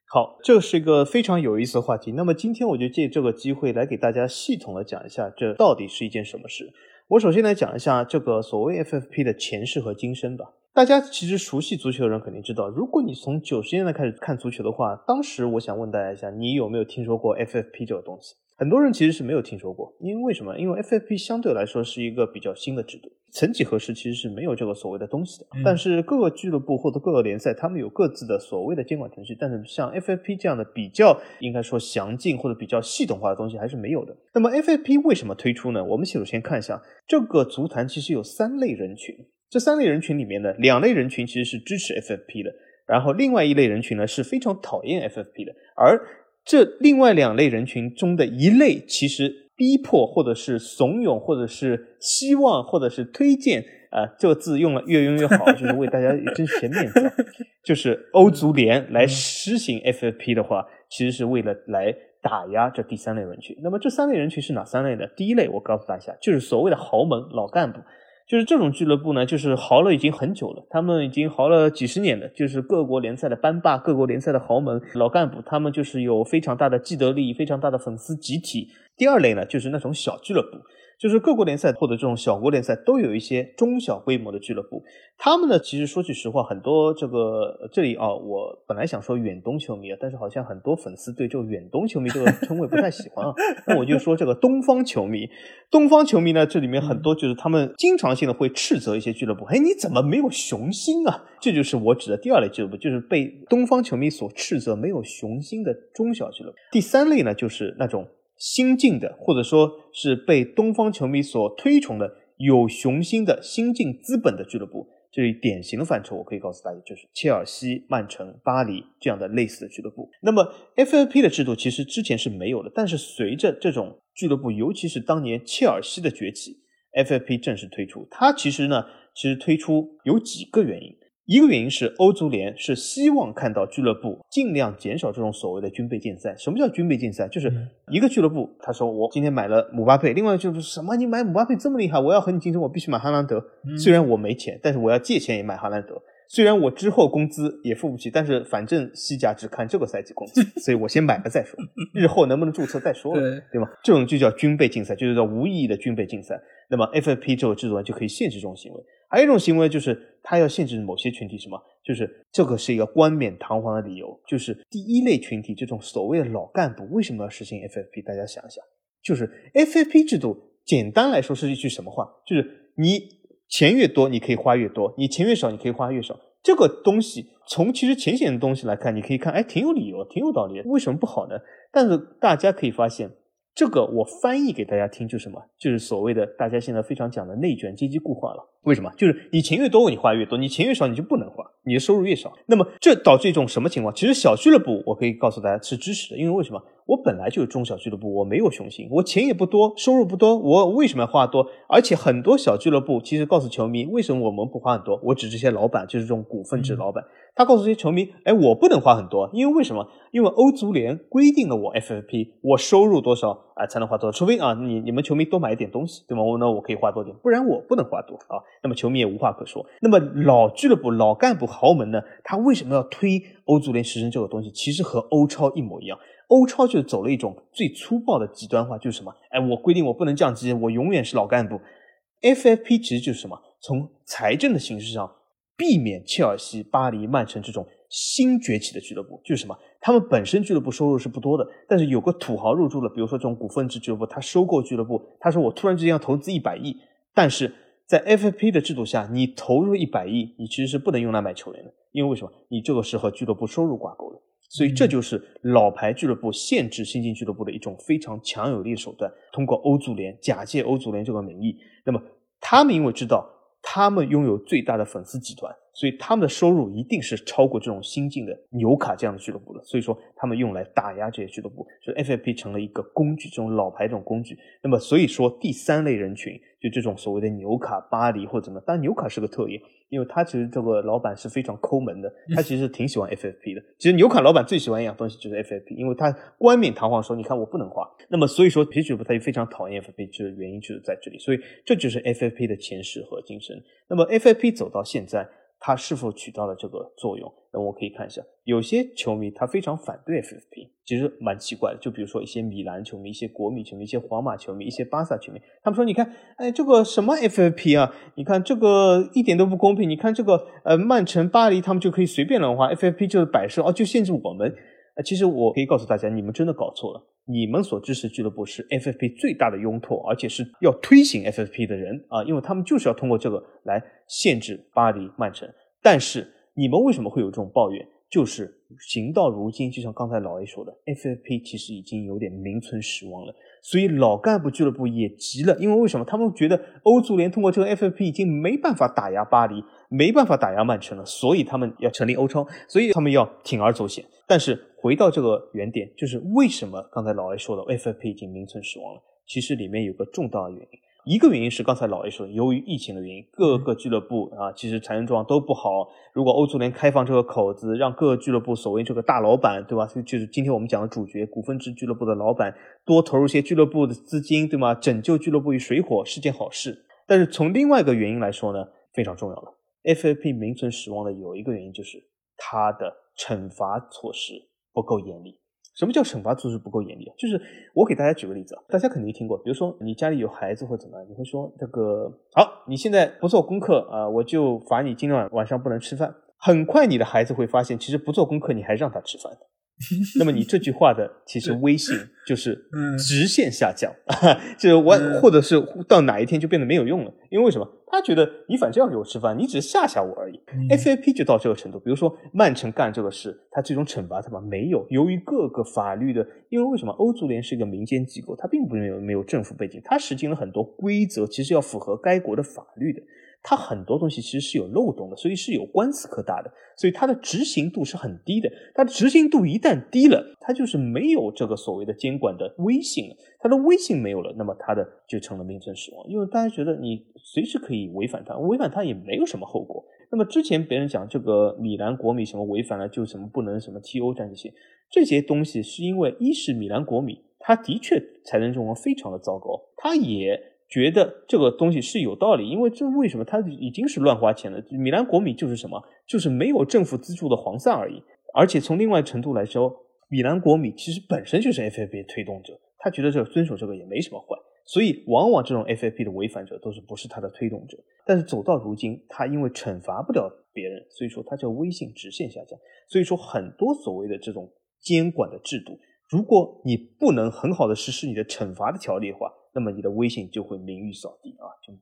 好，这是一个非常有意思的话题。那么今天我就借这个机会来给大家系统的讲一下，这到底是一件什么事。我首先来讲一下这个所谓 FFP 的前世和今生吧。大家其实熟悉足球的人肯定知道，如果你从九十年代开始看足球的话，当时我想问大家一下，你有没有听说过 FFP 这个东西？很多人其实是没有听说过，因为为什么？因为 FFP 相对来说是一个比较新的制度，曾几何时其实是没有这个所谓的东西的。但是各个俱乐部或者各个联赛，他们有各自的所谓的监管程序，但是像 FFP 这样的比较应该说详尽或者比较系统化的东西还是没有的。那么 FFP 为什么推出呢？我们首先看一下这个足坛其实有三类人群，这三类人群里面呢，两类人群其实是支持 FFP 的，然后另外一类人群呢是非常讨厌 FFP 的，而这另外两类人群中的一类，其实逼迫或者是怂恿，或者是希望，或者是推荐，啊，这个字用了越用越好，就是为大家争取些面子。就是欧足联来实行 FFP 的话，其实是为了来打压这第三类人群。那么这三类人群是哪三类呢？第一类，我告诉大家，就是所谓的豪门老干部。就是这种俱乐部呢，就是豪了已经很久了，他们已经豪了几十年了，就是各国联赛的班霸，各国联赛的豪门老干部，他们就是有非常大的既得利益，非常大的粉丝集体。第二类呢，就是那种小俱乐部。就是各国联赛或者这种小国联赛都有一些中小规模的俱乐部，他们呢，其实说句实话，很多这个这里啊，我本来想说远东球迷啊，但是好像很多粉丝对这个远东球迷这个称谓不太喜欢啊，那我就说这个东方球迷。东方球迷呢，这里面很多就是他们经常性的会斥责一些俱乐部，哎，你怎么没有雄心啊？这就是我指的第二类俱乐部，就是被东方球迷所斥责没有雄心的中小俱乐部。第三类呢，就是那种。新进的，或者说是被东方球迷所推崇的有雄心的新进资本的俱乐部，这里典型的范畴，我可以告诉大家，就是切尔西、曼城、巴黎这样的类似的俱乐部。那么 FFP 的制度其实之前是没有的，但是随着这种俱乐部，尤其是当年切尔西的崛起，FFP 正式推出。它其实呢，其实推出有几个原因。一个原因是欧足联是希望看到俱乐部尽量减少这种所谓的军备竞赛。什么叫军备竞赛？就是一个俱乐部他说我今天买了姆巴佩，另外就是什么你买姆巴佩这么厉害，我要和你竞争，我必须买哈兰德。虽然我没钱，但是我要借钱也买哈兰德。虽然我之后工资也付不起，但是反正西甲只看这个赛季工资，所以我先买了再说，日后能不能注册再说了，对吗？这种就叫军备竞赛，就是叫无意义的军备竞赛。那么 FFP 这个制度呢，就可以限制这种行为。还有一种行为就是，它要限制某些群体，什么？就是这个是一个冠冕堂皇的理由，就是第一类群体这种所谓的老干部为什么要实行 FFP？大家想一想，就是 FFP 制度，简单来说是一句什么话？就是你。钱越多，你可以花越多；你钱越少，你可以花越少。这个东西从其实浅显的东西来看，你可以看，哎，挺有理由，挺有道理。为什么不好呢？但是大家可以发现，这个我翻译给大家听，就是什么？就是所谓的大家现在非常讲的内卷阶级固化了。为什么？就是你钱越多，你花越多；你钱越少，你就不能花，你的收入越少。那么这导致一种什么情况？其实小俱乐部，我可以告诉大家是支持的，因为为什么？我本来就是中小俱乐部，我没有雄心，我钱也不多，收入不多，我为什么要花多？而且很多小俱乐部其实告诉球迷，为什么我们不花很多？我指这些老板，就是这种股份制老板，他告诉这些球迷，哎，我不能花很多，因为为什么？因为欧足联规定了我 FFP，我收入多少啊才能花多少？除非啊，你你们球迷多买一点东西，对吗？我那我可以花多点，不然我不能花多啊。那么球迷也无话可说。那么老俱乐部、老干部、豪门呢？他为什么要推欧足联实施这个东西？其实和欧超一模一样。欧超就走了一种最粗暴的极端化，就是什么？哎，我规定我不能降级，我永远是老干部。FFP 其实就是什么？从财政的形式上避免切尔西、巴黎、曼城这种新崛起的俱乐部，就是什么？他们本身俱乐部收入是不多的，但是有个土豪入驻了，比如说这种股份制俱乐部，他收购俱乐部，他说我突然之间要投资一百亿，但是在 FFP 的制度下，你投入一百亿，你其实是不能用来买球员的，因为为什么？你这个是和俱乐部收入挂钩的。所以这就是老牌俱乐部限制新进俱乐部的一种非常强有力的手段。通过欧足联假借欧足联这个名义，那么他们因为知道他们拥有最大的粉丝集团，所以他们的收入一定是超过这种新进的纽卡这样的俱乐部的。所以说，他们用来打压这些俱乐部，就 FFP 成了一个工具，这种老牌这种工具。那么所以说，第三类人群就这种所谓的纽卡、巴黎或者怎么，当然纽卡是个特例。因为他其实这个老板是非常抠门的，他其实挺喜欢 FFP 的。其实牛卡老板最喜欢一样东西就是 FFP，因为他冠冕堂皇说：“你看我不能花。”那么所以说皮俱乐部他就非常讨厌 FFP，就是原因就是在这里。所以这就是 FFP 的前世和今生。那么 FFP 走到现在。它是否起到了这个作用？那我可以看一下，有些球迷他非常反对 FFP，其实蛮奇怪的。就比如说一些米兰球迷、一些国米球迷、一些皇马球迷、一些巴萨球迷，他们说：“你看，哎，这个什么 FFP 啊？你看这个一点都不公平。你看这个呃，曼城、巴黎他们就可以随便乱花，FFP 就是摆设哦，就限制我们。”，其实我可以告诉大家，你们真的搞错了。你们所支持俱乐部是 FFP 最大的拥拓，而且是要推行 FFP 的人啊，因为他们就是要通过这个来限制巴黎、曼城。但是你们为什么会有这种抱怨？就是行到如今，就像刚才老 A 说的，FFP 其实已经有点名存实亡了。所以老干部俱乐部也急了，因为为什么？他们觉得欧足联通过这个 FFP 已经没办法打压巴黎，没办法打压曼城了，所以他们要成立欧超，所以他们要铤而走险。但是回到这个原点，就是为什么刚才老艾说的 FFP 已经名存实亡了？其实里面有个重大的原因。一个原因是刚才老 A 说，由于疫情的原因，各个俱乐部啊，其实财政状况都不好。如果欧足联开放这个口子，让各个俱乐部所谓这个大老板，对吧？就是今天我们讲的主角，股份制俱乐部的老板，多投入些俱乐部的资金，对吗？拯救俱乐部于水火是件好事。但是从另外一个原因来说呢，非常重要了。FFP 名存实亡的有一个原因就是它的惩罚措施不够严厉。什么叫惩罚措施不够严厉啊？就是我给大家举个例子啊，大家肯定听过，比如说你家里有孩子或怎么样，你会说这个好，你现在不做功课啊，我就罚你今天晚晚上不能吃饭。很快你的孩子会发现，其实不做功课你还让他吃饭。那么你这句话的其实威信就是直线下降，就是我或者是到哪一天就变得没有用了，因为为什么？他觉得你反正要给我吃饭，你只是吓吓我而已。FAP 就到这个程度，比如说曼城干这个事，他最终惩罚他吗？没有，由于各个法律的，因为为什么？欧足联是一个民间机构，它并不没有没有政府背景，它实行了很多规则，其实要符合该国的法律的。它很多东西其实是有漏洞的，所以是有官司可打的，所以它的执行度是很低的。它的执行度一旦低了，它就是没有这个所谓的监管的威信了。它的威信没有了，那么它的就成了名存实亡。因为大家觉得你随时可以违反它，违反它也没有什么后果。那么之前别人讲这个米兰国米什么违反了就什么不能什么踢欧战这些这些东西，是因为一是米兰国米他的确财政状况非常的糟糕，他也觉得这个东西是有道理，因为这为什么他已经是乱花钱了？米兰国米就是什么，就是没有政府资助的黄散而已。而且从另外程度来说，米兰国米其实本身就是 FFP 推动者，他觉得这遵守这个也没什么坏。所以，往往这种 FFP 的违反者都是不是他的推动者，但是走到如今，他因为惩罚不了别人，所以说他这个威信直线下降。所以说，很多所谓的这种监管的制度，如果你不能很好的实施你的惩罚的条例的话，那么你的微信就会名誉扫地啊，就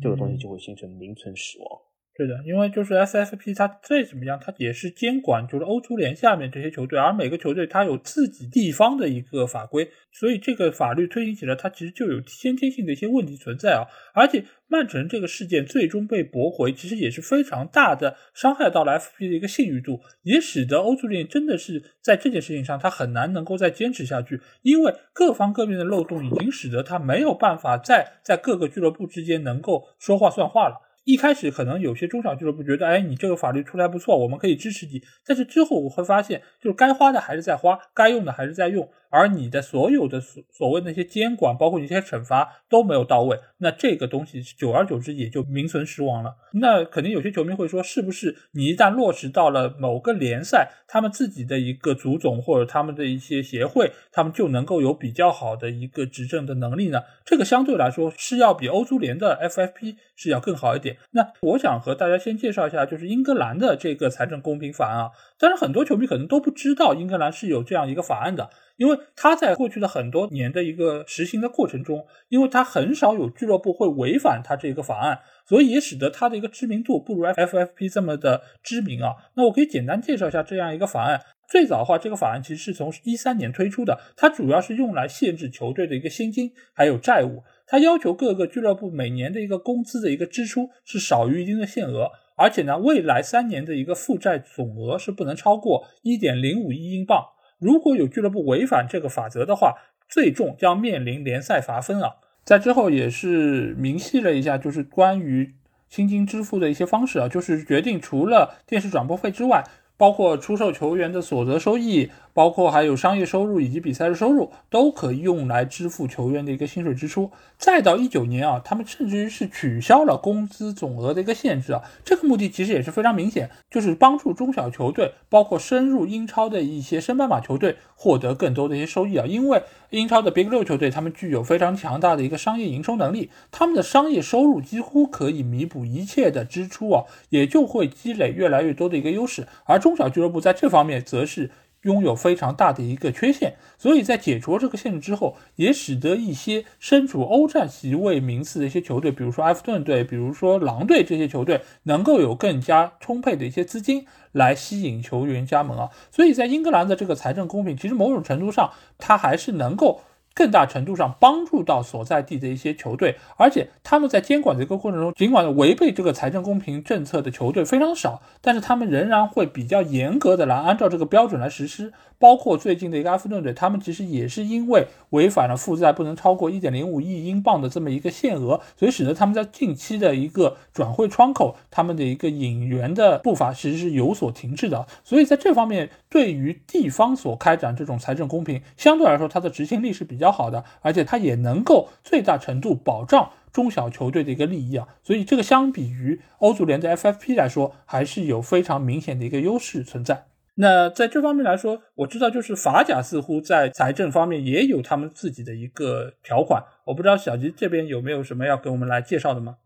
这个东西就会形成名存实亡。对的，因为就是 SFP 它再怎么样，它也是监管就是欧足联下面这些球队，而每个球队它有自己地方的一个法规，所以这个法律推行起来，它其实就有先天性的一些问题存在啊。而且曼城这个事件最终被驳回，其实也是非常大的伤害到了 FP 的一个信誉度，也使得欧足联真的是在这件事情上，他很难能够再坚持下去，因为各方各面的漏洞已经使得他没有办法再在各个俱乐部之间能够说话算话了。一开始可能有些中小俱乐部觉得，哎，你这个法律出来不错，我们可以支持你。但是之后我会发现，就是该花的还是在花，该用的还是在用。而你的所有的所所谓那些监管，包括一些惩罚都没有到位，那这个东西久而久之也就名存实亡了。那肯定有些球迷会说，是不是你一旦落实到了某个联赛，他们自己的一个足总或者他们的一些协会，他们就能够有比较好的一个执政的能力呢？这个相对来说是要比欧足联的 FFP 是要更好一点。那我想和大家先介绍一下，就是英格兰的这个财政公平法案啊。但是很多球迷可能都不知道英格兰是有这样一个法案的。因为他在过去的很多年的一个实行的过程中，因为他很少有俱乐部会违反他这个法案，所以也使得他的一个知名度不如 FFP 这么的知名啊。那我可以简单介绍一下这样一个法案。最早的话，这个法案其实是从一三年推出的，它主要是用来限制球队的一个薪金还有债务。它要求各个俱乐部每年的一个工资的一个支出是少于一定的限额，而且呢，未来三年的一个负债总额是不能超过一点零五亿英镑。如果有俱乐部违反这个法则的话，最重将面临联赛罚分啊！在之后也是明细了一下，就是关于薪金支付的一些方式啊，就是决定除了电视转播费之外，包括出售球员的所得收益。包括还有商业收入以及比赛的收入都可以用来支付球员的一个薪水支出。再到一九年啊，他们甚至于是取消了工资总额的一个限制啊。这个目的其实也是非常明显，就是帮助中小球队，包括深入英超的一些升班马球队获得更多的一些收益啊。因为英超的 Big 六球队，他们具有非常强大的一个商业营收能力，他们的商业收入几乎可以弥补一切的支出啊，也就会积累越来越多的一个优势。而中小俱乐部在这方面则是。拥有非常大的一个缺陷，所以在解除这个限制之后，也使得一些身处欧战席位名次的一些球队，比如说埃弗顿队，比如说狼队这些球队，能够有更加充沛的一些资金来吸引球员加盟啊。所以在英格兰的这个财政公平，其实某种程度上，它还是能够。更大程度上帮助到所在地的一些球队，而且他们在监管的一个过程中，尽管违背这个财政公平政策的球队非常少，但是他们仍然会比较严格的来按照这个标准来实施。包括最近的一个阿弗顿队，他们其实也是因为违反了负债不能超过一点零五亿英镑的这么一个限额，所以使得他们在近期的一个转会窗口，他们的一个引援的步伐其实是有所停滞的。所以在这方面，对于地方所开展这种财政公平，相对来说它的执行力是比较。较好的，而且它也能够最大程度保障中小球队的一个利益啊，所以这个相比于欧足联的 FFP 来说，还是有非常明显的一个优势存在。那在这方面来说，我知道就是法甲似乎在财政方面也有他们自己的一个条款，我不知道小吉这边有没有什么要给我们来介绍的吗？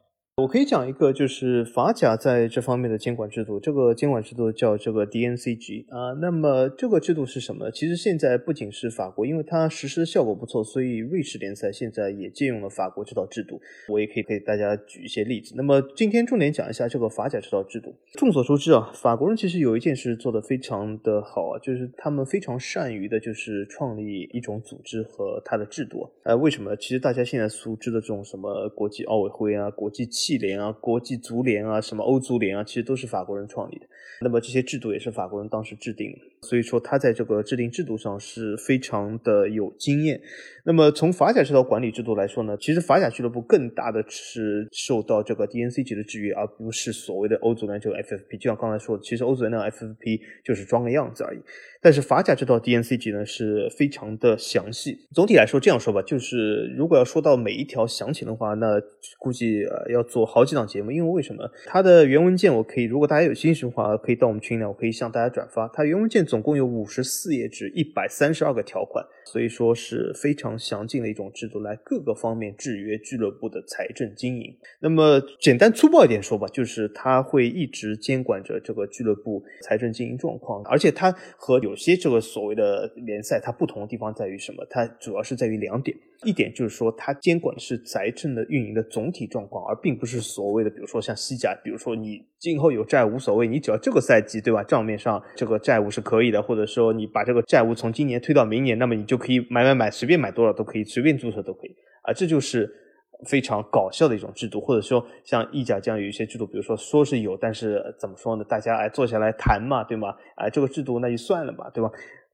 我可以讲一个，就是法甲在这方面的监管制度。这个监管制度叫这个 DNCG 啊。那么这个制度是什么？其实现在不仅是法国，因为它实施的效果不错，所以瑞士联赛现在也借用了法国这套制度。我也可以给大家举一些例子。那么今天重点讲一下这个法甲这套制度。众所周知啊，法国人其实有一件事做得非常的好啊，就是他们非常善于的就是创立一种组织和它的制度。呃，为什么？其实大家现在熟知的这种什么国际奥委会啊，国际。气联啊，国际足联啊，什么欧足联啊，其实都是法国人创立的。那么这些制度也是法国人当时制定的，所以说他在这个制定制度上是非常的有经验。那么从法甲这套管理制度来说呢，其实法甲俱乐部更大的是受到这个 DNC 级的制约，而不是所谓的欧足联这个 FFP。就像刚才说的，其实欧足联那个 FFP 就是装个样子而已。但是法甲这套 DNC 级呢是非常的详细。总体来说，这样说吧，就是如果要说到每一条详情的话，那估计呃要做好几档节目。因为为什么？它的原文件我可以，如果大家有兴趣的话，可以到我们群里，我可以向大家转发。它原文件总共有五十四页纸，一百三十二个条款，所以说是非常详尽的一种制度，来各个方面制约俱乐部的财政经营。那么简单粗暴一点说吧，就是他会一直监管着这个俱乐部财政经营状况，而且它和有有些这个所谓的联赛，它不同的地方在于什么？它主要是在于两点，一点就是说它监管的是财政的运营的总体状况，而并不是所谓的，比如说像西甲，比如说你今后有债无所谓，你只要这个赛季对吧，账面上这个债务是可以的，或者说你把这个债务从今年推到明年，那么你就可以买买买，随便买多少都可以，随便注册都可以啊，这就是。非常搞笑的一种制度，或者说像意甲这样有一些制度，比如说说是有，但是怎么说呢？大家哎坐下来谈嘛，对吗？哎，这个制度那就算了吧，对吧？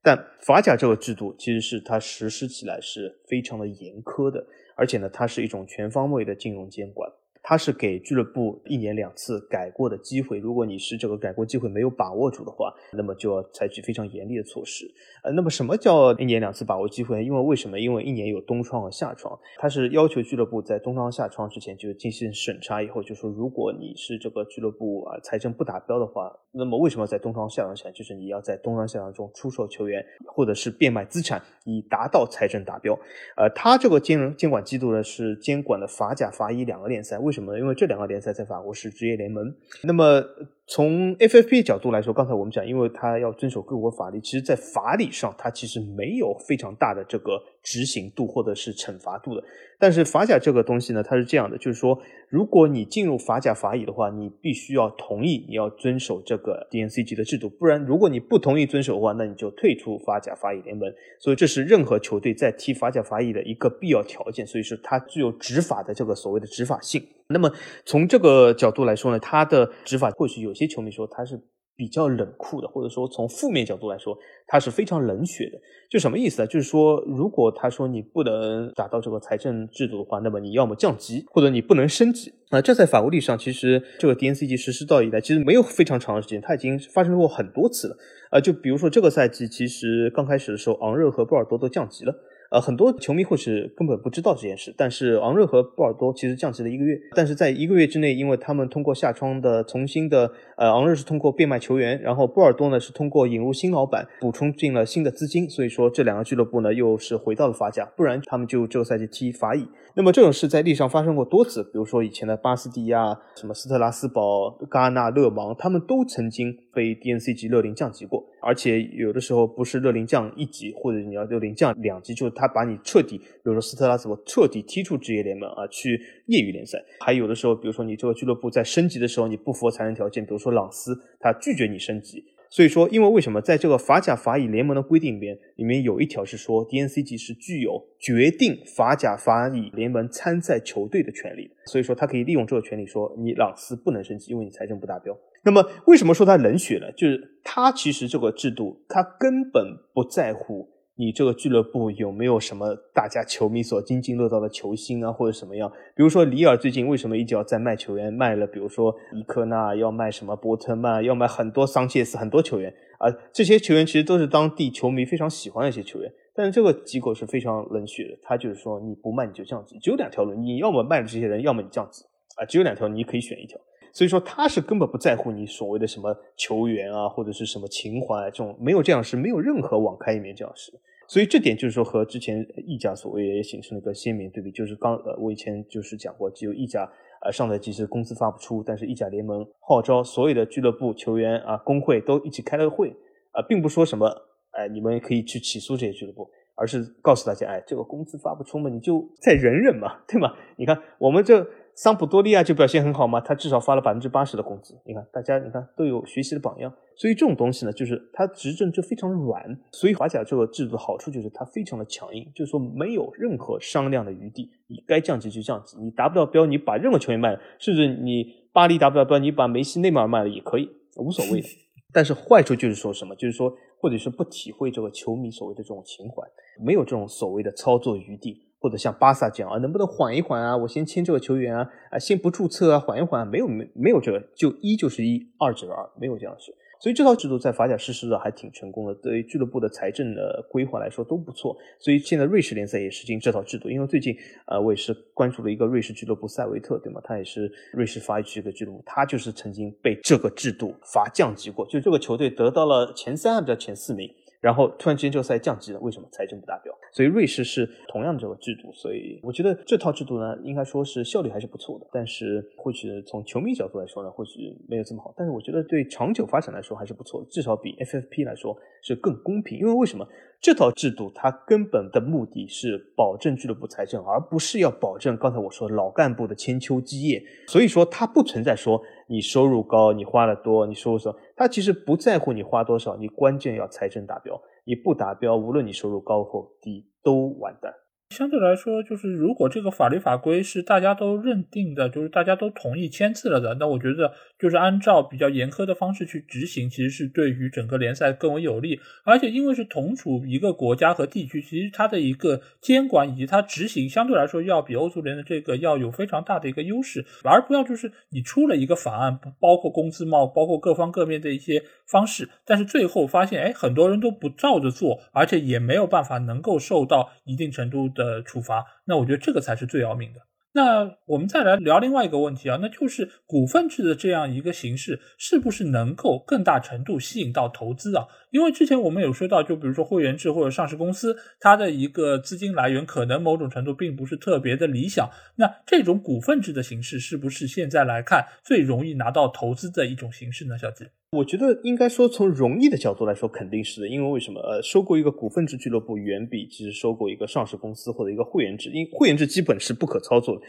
但法甲这个制度其实是它实施起来是非常的严苛的，而且呢，它是一种全方位的金融监管。他是给俱乐部一年两次改过的机会，如果你是这个改过机会没有把握住的话，那么就要采取非常严厉的措施。呃，那么什么叫一年两次把握机会？因为为什么？因为一年有冬窗和夏窗，它是要求俱乐部在冬窗夏窗之前就进行审查，以后就说如果你是这个俱乐部啊财政不达标的话，那么为什么在冬窗夏窗前？就是你要在冬窗夏窗中出售球员或者是变卖资产，以达到财政达标。呃，它这个监监管制度呢是监管的法甲、法乙两个联赛，为什么什么？因为这两个联赛在法国是职业联盟。那么从 FFP 角度来说，刚才我们讲，因为它要遵守各国法律，其实在法理上它其实没有非常大的这个执行度或者是惩罚度的。但是法甲这个东西呢，它是这样的，就是说，如果你进入法甲、法乙的话，你必须要同意，你要遵守这个 DNC 级的制度，不然如果你不同意遵守的话，那你就退出法甲、法乙联盟。所以这是任何球队在踢法甲、法乙的一个必要条件，所以说它具有执法的这个所谓的执法性。那么从这个角度来说呢，它的执法或许有些球迷说他是比较冷酷的，或者说从负面角度来说，他是非常冷血的。就什么意思呢？就是说，如果他说你不能达到这个财政制度的话，那么你要么降级，或者你不能升级啊。这在法国历史上，其实这个 DNC 级实施到以来，其实没有非常长的时间，它已经发生过很多次了啊。就比如说这个赛季，其实刚开始的时候，昂热和波尔多都降级了。呃，很多球迷或许根本不知道这件事，但是昂热和波尔多其实降级了一个月，但是在一个月之内，因为他们通过夏窗的重新的，呃，昂热是通过变卖球员，然后波尔多呢是通过引入新老板，补充进了新的资金，所以说这两个俱乐部呢又是回到了法甲，不然他们就这个赛季踢法乙。那么这种事在历史上发生过多次，比如说以前的巴斯蒂亚、什么斯特拉斯堡、戛纳、勒芒，他们都曾经被 DNC 级勒令降级过，而且有的时候不是勒令降一级，或者你要勒令降两级，就是他把你彻底，比如说斯特拉斯堡彻底踢出职业联盟啊，去业余联赛。还有的时候，比如说你这个俱乐部在升级的时候，你不符合财政条件，比如说朗斯他拒绝你升级。所以说，因为为什么在这个法甲、法乙联盟的规定里面，里面有一条是说，DNC 级是具有决定法甲、法乙联盟参赛球队的权利。所以说，他可以利用这个权利说，你朗斯不能升级，因为你财政不达标。那么，为什么说他冷血呢？就是他其实这个制度，他根本不在乎。你这个俱乐部有没有什么大家球迷所津津乐道的球星啊，或者什么样？比如说里尔最近为什么一直在卖球员？卖了，比如说伊科纳要卖什么波特曼，要卖很多桑切斯，很多球员啊，这些球员其实都是当地球迷非常喜欢的一些球员。但是这个机构是非常冷血的，他就是说你不卖你就降级，只有两条路，你要么卖了这些人，要么你降级啊，只有两条，你可以选一条。所以说他是根本不在乎你所谓的什么球员啊，或者是什么情怀这种，没有这样事，没有任何网开一面这样事。所以这点就是说和之前意甲所谓也形成了一个鲜明对比，就是刚呃我以前就是讲过，只有意甲呃上赛季是工资发不出，但是意甲联盟号召所有的俱乐部球员啊工会都一起开了个会啊，并不说什么哎你们可以去起诉这些俱乐部，而是告诉大家哎这个工资发不出嘛，你就再忍忍嘛，对吗？你看我们这。桑普多利亚就表现很好嘛？他至少发了百分之八十的工资。你看，大家你看都有学习的榜样。所以这种东西呢，就是他执政就非常软。所以法甲这个制度的好处就是它非常的强硬，就是说没有任何商量的余地。你该降级就降级，你达不到标，你把任何球员卖了，甚至你巴黎达不到标，你把梅西、内马尔卖了也可以无所谓的。但是坏处就是说什么？就是说，或者是不体会这个球迷所谓的这种情怀，没有这种所谓的操作余地，或者像巴萨这样啊，能不能缓一缓啊？我先签这个球员啊，啊，先不注册啊，缓一缓，没有没没有这个，就一就是一，二就是二，没有这样的事。所以这套制度在法甲实施的还挺成功的，对于俱乐部的财政的规划来说都不错。所以现在瑞士联赛也实行这套制度，因为最近呃我也是关注了一个瑞士俱乐部塞维特，对吗？他也是瑞士法乙区的俱乐部，他就是曾经被这个制度罚降级过，就这个球队得到了前三还是前四名。然后突然之间这个赛降级了，为什么？财政不达标。所以瑞士是同样的这个制度，所以我觉得这套制度呢，应该说是效率还是不错的。但是或许从球迷角度来说呢，或许没有这么好。但是我觉得对长久发展来说还是不错，至少比 FFP 来说是更公平。因为为什么？这套制度它根本的目的是保证俱乐部财政，而不是要保证刚才我说老干部的千秋基业。所以说它不存在说你收入高，你花的多，你收入少，它其实不在乎你花多少，你关键要财政达标。你不达标，无论你收入高或低，都完蛋。相对来说，就是如果这个法律法规是大家都认定的，就是大家都同意签字了的，那我觉得就是按照比较严苛的方式去执行，其实是对于整个联赛更为有利。而且因为是同处一个国家和地区，其实它的一个监管以及它执行相对来说要比欧足联的这个要有非常大的一个优势，而不要就是你出了一个法案，包括工资帽，包括各方各面的一些方式，但是最后发现，哎，很多人都不照着做，而且也没有办法能够受到一定程度。的处罚，那我觉得这个才是最要命的。那我们再来聊另外一个问题啊，那就是股份制的这样一个形式，是不是能够更大程度吸引到投资啊？因为之前我们有说到，就比如说会员制或者上市公司，它的一个资金来源可能某种程度并不是特别的理想。那这种股份制的形式，是不是现在来看最容易拿到投资的一种形式呢？小吉？我觉得应该说，从容易的角度来说，肯定是的。因为为什么？呃，收购一个股份制俱乐部，远比其实收购一个上市公司或者一个会员制，因会员制基本是不可操作的，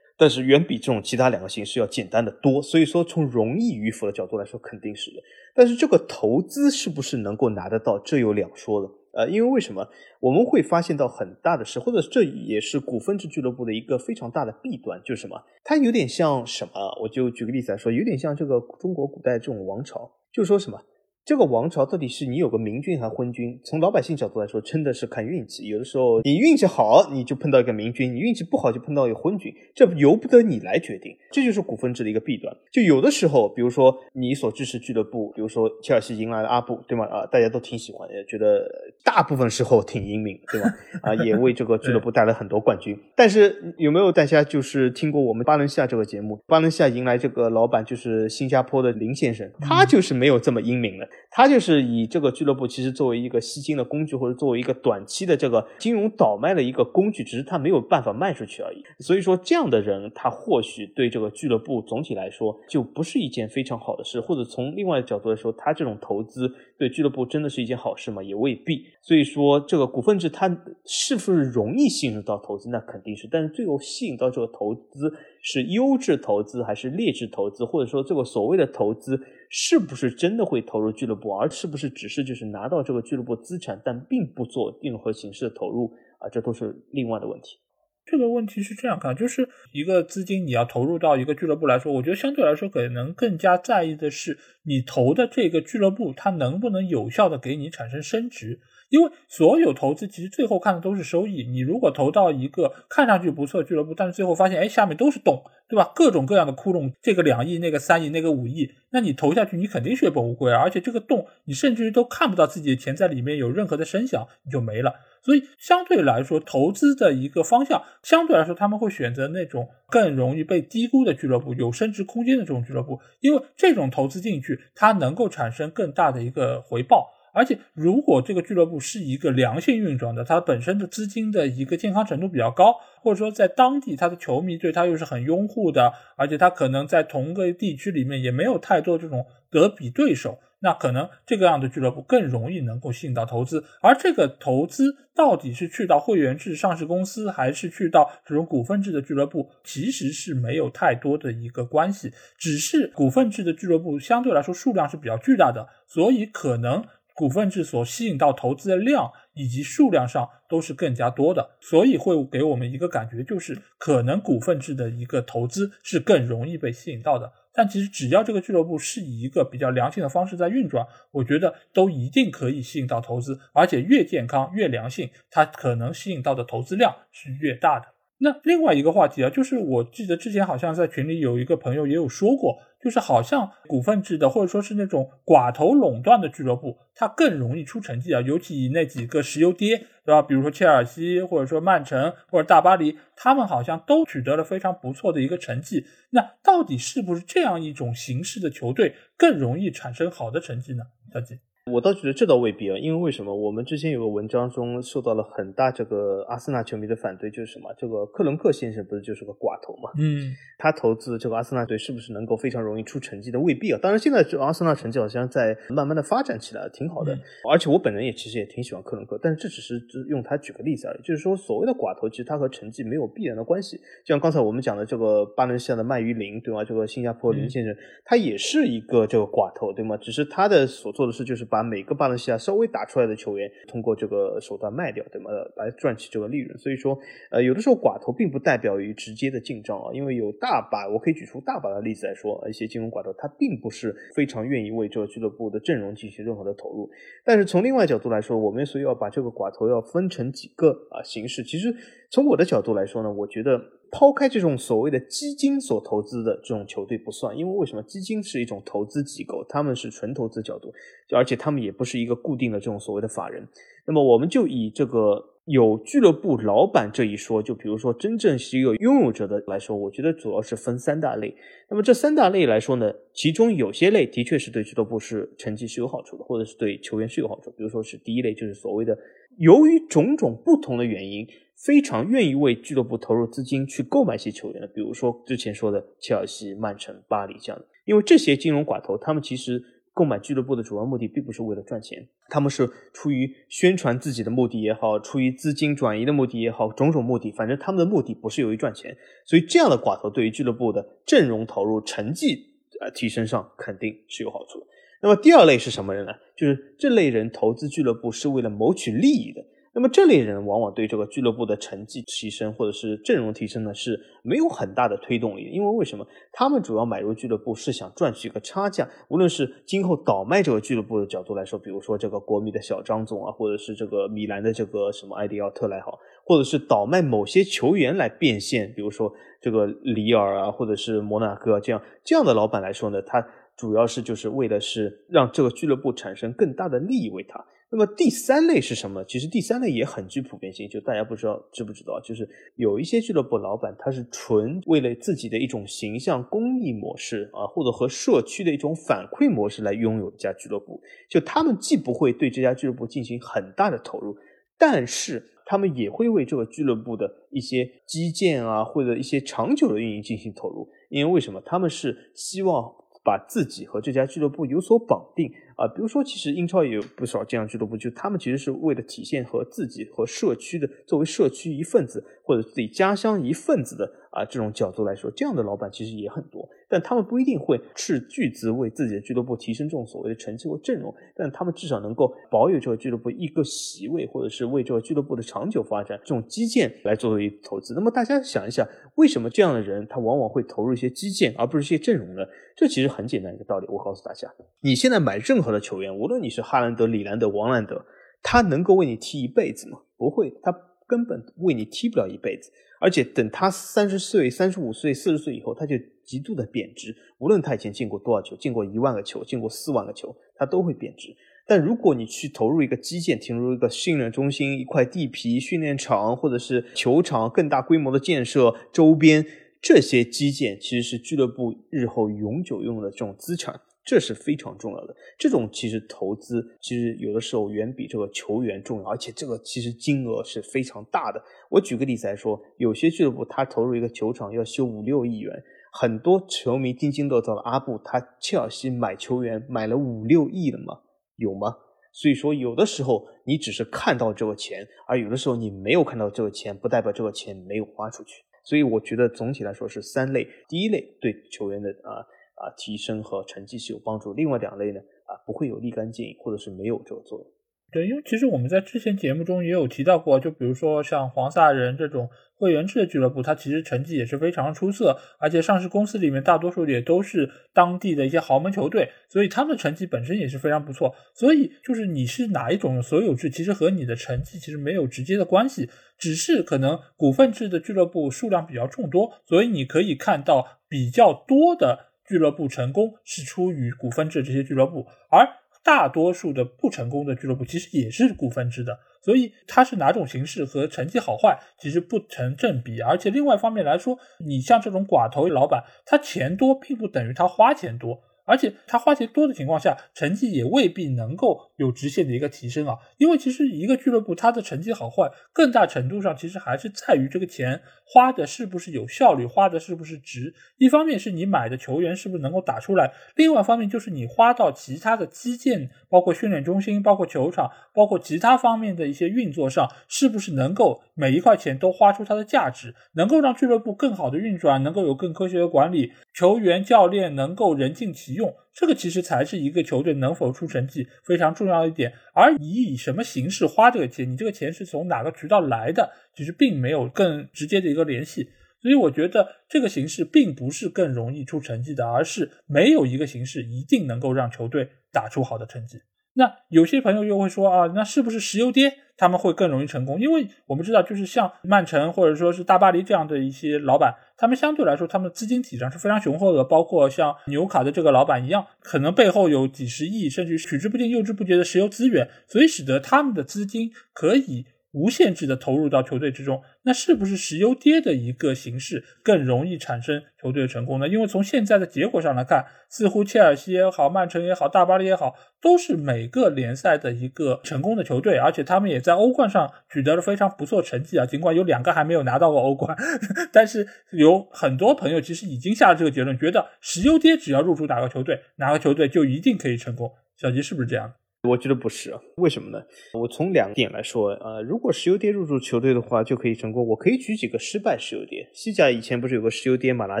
但是远比这种其他两个形式要简单的多。所以说，从容易与否的角度来说，肯定是的。但是这个投资是不是能够拿得到，这有两说了。呃，因为为什么我们会发现到很大的事，或者这也是股份制俱乐部的一个非常大的弊端，就是什么？它有点像什么？我就举个例子来说，有点像这个中国古代这种王朝，就是说什么？这个王朝到底是你有个明君还是昏君？从老百姓角度来说，真的是看运气。有的时候你运气好，你就碰到一个明君；你运气不好，就碰到一个昏君。这由不得你来决定。这就是股份制的一个弊端。就有的时候，比如说你所支持俱乐部，比如说切尔西迎来了阿布，对吗？啊，大家都挺喜欢，也觉得大部分时候挺英明，对吧？啊，也为这个俱乐部带来很多冠军。但是有没有大家就是听过我们巴伦西亚这个节目？巴伦西亚迎来这个老板就是新加坡的林先生，他就是没有这么英明的。他就是以这个俱乐部其实作为一个吸金的工具，或者作为一个短期的这个金融倒卖的一个工具，只是他没有办法卖出去而已。所以说，这样的人他或许对这个俱乐部总体来说就不是一件非常好的事，或者从另外的角度来说，他这种投资对俱乐部真的是一件好事吗？也未必。所以说，这个股份制它是不是容易吸引到投资？那肯定是。但是最后吸引到这个投资是优质投资还是劣质投资，或者说这个所谓的投资？是不是真的会投入俱乐部，而是不是只是就是拿到这个俱乐部资产，但并不做任何形式的投入啊？这都是另外的问题。这个问题是这样看，就是一个资金你要投入到一个俱乐部来说，我觉得相对来说可能更加在意的是你投的这个俱乐部它能不能有效的给你产生升值。因为所有投资其实最后看的都是收益。你如果投到一个看上去不错的俱乐部，但是最后发现，哎，下面都是洞，对吧？各种各样的窟窿，这个两亿，那个三亿，那个五亿，那你投下去，你肯定血本无归啊！而且这个洞，你甚至于都看不到自己的钱在里面有任何的声响，你就没了。所以相对来说，投资的一个方向，相对来说他们会选择那种更容易被低估的俱乐部，有升值空间的这种俱乐部，因为这种投资进去，它能够产生更大的一个回报。而且，如果这个俱乐部是一个良性运转的，它本身的资金的一个健康程度比较高，或者说在当地它的球迷对它又是很拥护的，而且它可能在同个地区里面也没有太多这种德比对手，那可能这个样的俱乐部更容易能够吸引到投资。而这个投资到底是去到会员制上市公司，还是去到这种股份制的俱乐部，其实是没有太多的一个关系，只是股份制的俱乐部相对来说数量是比较巨大的，所以可能。股份制所吸引到投资的量以及数量上都是更加多的，所以会给我们一个感觉，就是可能股份制的一个投资是更容易被吸引到的。但其实只要这个俱乐部是以一个比较良性的方式在运转，我觉得都一定可以吸引到投资，而且越健康越良性，它可能吸引到的投资量是越大的。那另外一个话题啊，就是我记得之前好像在群里有一个朋友也有说过。就是好像股份制的，或者说是那种寡头垄断的俱乐部，它更容易出成绩啊。尤其那几个石油爹，对吧？比如说切尔西，或者说曼城，或者大巴黎，他们好像都取得了非常不错的一个成绩。那到底是不是这样一种形式的球队更容易产生好的成绩呢？小吉。我倒觉得这倒未必啊，因为为什么？我们之前有个文章中受到了很大这个阿森纳球迷的反对，就是什么？这个克伦克先生不是就是个寡头嘛？嗯，他投资这个阿森纳队是不是能够非常容易出成绩的？未必啊。当然，现在这阿森纳成绩好像在慢慢的发展起来，挺好的。而且我本人也其实也挺喜欢克伦克，但是这只是用他举个例子而已。就是说，所谓的寡头，其实他和成绩没有必然的关系。就像刚才我们讲的这个巴伦西亚的麦于林，对吗？这个新加坡林先生，他也是一个这个寡头，对吗？只是他的所做的事就是把把每个巴伦西亚稍微打出来的球员，通过这个手段卖掉，对吗？来赚取这个利润。所以说，呃，有的时候寡头并不代表于直接的进账啊，因为有大把，我可以举出大把的例子来说，一些金融寡头他并不是非常愿意为这个俱乐部的阵容进行任何的投入。但是从另外角度来说，我们所以要把这个寡头要分成几个啊形式。其实从我的角度来说呢，我觉得。抛开这种所谓的基金所投资的这种球队不算，因为为什么？基金是一种投资机构，他们是纯投资角度，而且他们也不是一个固定的这种所谓的法人。那么我们就以这个有俱乐部老板这一说，就比如说真正是一个拥有者的来说，我觉得主要是分三大类。那么这三大类来说呢，其中有些类的确是对俱乐部是成绩是有好处的，或者是对球员是有好处。比如说是第一类，就是所谓的由于种种不同的原因。非常愿意为俱乐部投入资金去购买一些球员的，比如说之前说的切尔西、曼城、巴黎这样的。因为这些金融寡头，他们其实购买俱乐部的主要目的并不是为了赚钱，他们是出于宣传自己的目的也好，出于资金转移的目的也好，种种目的，反正他们的目的不是由于赚钱。所以这样的寡头对于俱乐部的阵容投入、成绩呃提升上肯定是有好处的。那么第二类是什么人呢？就是这类人投资俱乐部是为了谋取利益的。那么这类人往往对这个俱乐部的成绩提升或者是阵容提升呢是没有很大的推动力，因为为什么？他们主要买入俱乐部是想赚取一个差价，无论是今后倒卖这个俱乐部的角度来说，比如说这个国米的小张总啊，或者是这个米兰的这个什么埃迪奥特来好，或者是倒卖某些球员来变现，比如说这个里尔啊，或者是摩纳哥这样这样的老板来说呢，他主要是就是为的是让这个俱乐部产生更大的利益为他。那么第三类是什么？其实第三类也很具普遍性，就大家不知道知不知道？就是有一些俱乐部老板，他是纯为了自己的一种形象公益模式啊，或者和社区的一种反馈模式来拥有一家俱乐部。就他们既不会对这家俱乐部进行很大的投入，但是他们也会为这个俱乐部的一些基建啊，或者一些长久的运营进行投入。因为为什么？他们是希望把自己和这家俱乐部有所绑定。啊，比如说，其实英超也有不少这样俱乐部，就他们其实是为了体现和自己和社区的作为社区一份子，或者自己家乡一份子的啊这种角度来说，这样的老板其实也很多。但他们不一定会斥巨资为自己的俱乐部提升这种所谓的成绩或阵容，但他们至少能够保有这个俱乐部一个席位，或者是为这个俱乐部的长久发展这种基建来作为投资。那么大家想一下，为什么这样的人他往往会投入一些基建，而不是一些阵容呢？这其实很简单一个道理，我告诉大家，你现在买任何的球员，无论你是哈兰德、里兰德、王兰德，他能够为你踢一辈子吗？不会，他根本为你踢不了一辈子。而且等他三十岁、三十五岁、四十岁以后，他就极度的贬值。无论他以前进过多少球，进过一万个球，进过四万个球，他都会贬值。但如果你去投入一个基建，投入一个训练中心、一块地皮、训练场，或者是球场更大规模的建设，周边这些基建其实是俱乐部日后永久用的这种资产。这是非常重要的，这种其实投资其实有的时候远比这个球员重要，而且这个其实金额是非常大的。我举个例子来说，有些俱乐部他投入一个球场要修五六亿元，很多球迷津津乐道的阿布，他切尔西买球员买了五六亿的吗？有吗？所以说有的时候你只是看到这个钱，而有的时候你没有看到这个钱，不代表这个钱没有花出去。所以我觉得总体来说是三类，第一类对球员的啊。啊，提升和成绩是有帮助。另外两类呢，啊，不会有立竿见影，或者是没有这个作用。对，因为其实我们在之前节目中也有提到过，就比如说像黄萨人这种会员制的俱乐部，它其实成绩也是非常出色，而且上市公司里面大多数也都是当地的一些豪门球队，所以他们的成绩本身也是非常不错。所以就是你是哪一种所有制，其实和你的成绩其实没有直接的关系，只是可能股份制的俱乐部数量比较众多，所以你可以看到比较多的俱乐部成功是出于股份制这些俱乐部，而。大多数的不成功的俱乐部其实也是股份制的，所以它是哪种形式和成绩好坏其实不成正比。而且另外一方面来说，你像这种寡头老板，他钱多并不等于他花钱多。而且他花钱多的情况下，成绩也未必能够有直线的一个提升啊。因为其实一个俱乐部它的成绩好坏，更大程度上其实还是在于这个钱花的是不是有效率，花的是不是值。一方面是你买的球员是不是能够打出来，另外一方面就是你花到其他的基建，包括训练中心、包括球场、包括其他方面的一些运作上，是不是能够每一块钱都花出它的价值，能够让俱乐部更好的运转，能够有更科学的管理，球员、教练能够人尽其。用这个其实才是一个球队能否出成绩非常重要的一点，而你以什么形式花这个钱，你这个钱是从哪个渠道来的，其实并没有更直接的一个联系。所以我觉得这个形式并不是更容易出成绩的，而是没有一个形式一定能够让球队打出好的成绩。那有些朋友又会说啊，那是不是石油跌他们会更容易成功？因为我们知道，就是像曼城或者说是大巴黎这样的一些老板，他们相对来说他们资金体量是非常雄厚的，包括像纽卡的这个老板一样，可能背后有几十亿甚至取之不尽、用之不竭的石油资源，所以使得他们的资金可以。无限制的投入到球队之中，那是不是石油跌的一个形式更容易产生球队的成功呢？因为从现在的结果上来看，似乎切尔西也好，曼城也好，大巴黎也好，都是每个联赛的一个成功的球队，而且他们也在欧冠上取得了非常不错成绩啊。尽管有两个还没有拿到过欧冠，但是有很多朋友其实已经下了这个结论，觉得石油跌只要入驻哪个球队，哪个球队就一定可以成功。小吉是不是这样？我觉得不是，为什么呢？我从两点来说，呃，如果石油跌入驻球队的话，就可以成功。我可以举几个失败石油跌。西甲以前不是有个石油跌马拉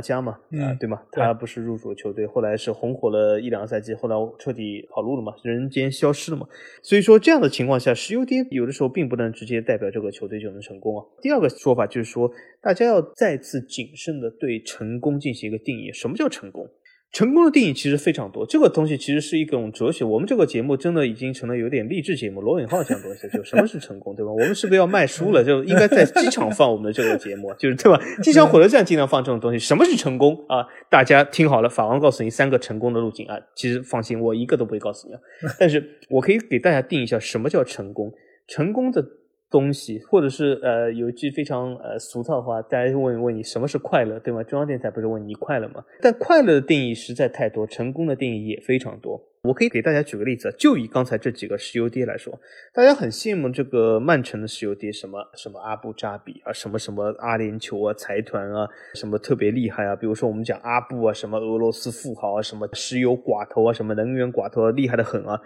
加嘛？啊，对吗？他不是入驻球队，后来是红火了一两个赛季，后来彻底跑路了嘛，人间消失了嘛。所以说这样的情况下，石油跌有的时候并不能直接代表这个球队就能成功啊。第二个说法就是说，大家要再次谨慎的对成功进行一个定义，什么叫成功？成功的定义其实非常多，这个东西其实是一种哲学。我们这个节目真的已经成了有点励志节目，罗永浩讲东西，就什么是成功，对吧？我们是不是要卖书了？就应该在机场放我们的这个节目，就是对吧？机场火车站尽量放这种东西。什么是成功啊？大家听好了，法王告诉你三个成功的路径啊。其实放心，我一个都不会告诉你啊。但是我可以给大家定一下什么叫成功，成功的。东西，或者是呃，有一句非常呃俗套的话，大家问问你什么是快乐，对吗？中央电视台不是问你快乐吗？但快乐的定义实在太多，成功的定义也非常多。我可以给大家举个例子，就以刚才这几个石油跌来说，大家很羡慕这个曼城的石油跌，什么什么阿布扎比啊，什么什么阿联酋啊，财团啊，什么特别厉害啊，比如说我们讲阿布啊，什么俄罗斯富豪啊，什么石油寡头啊，什么能源寡头啊厉害的很啊。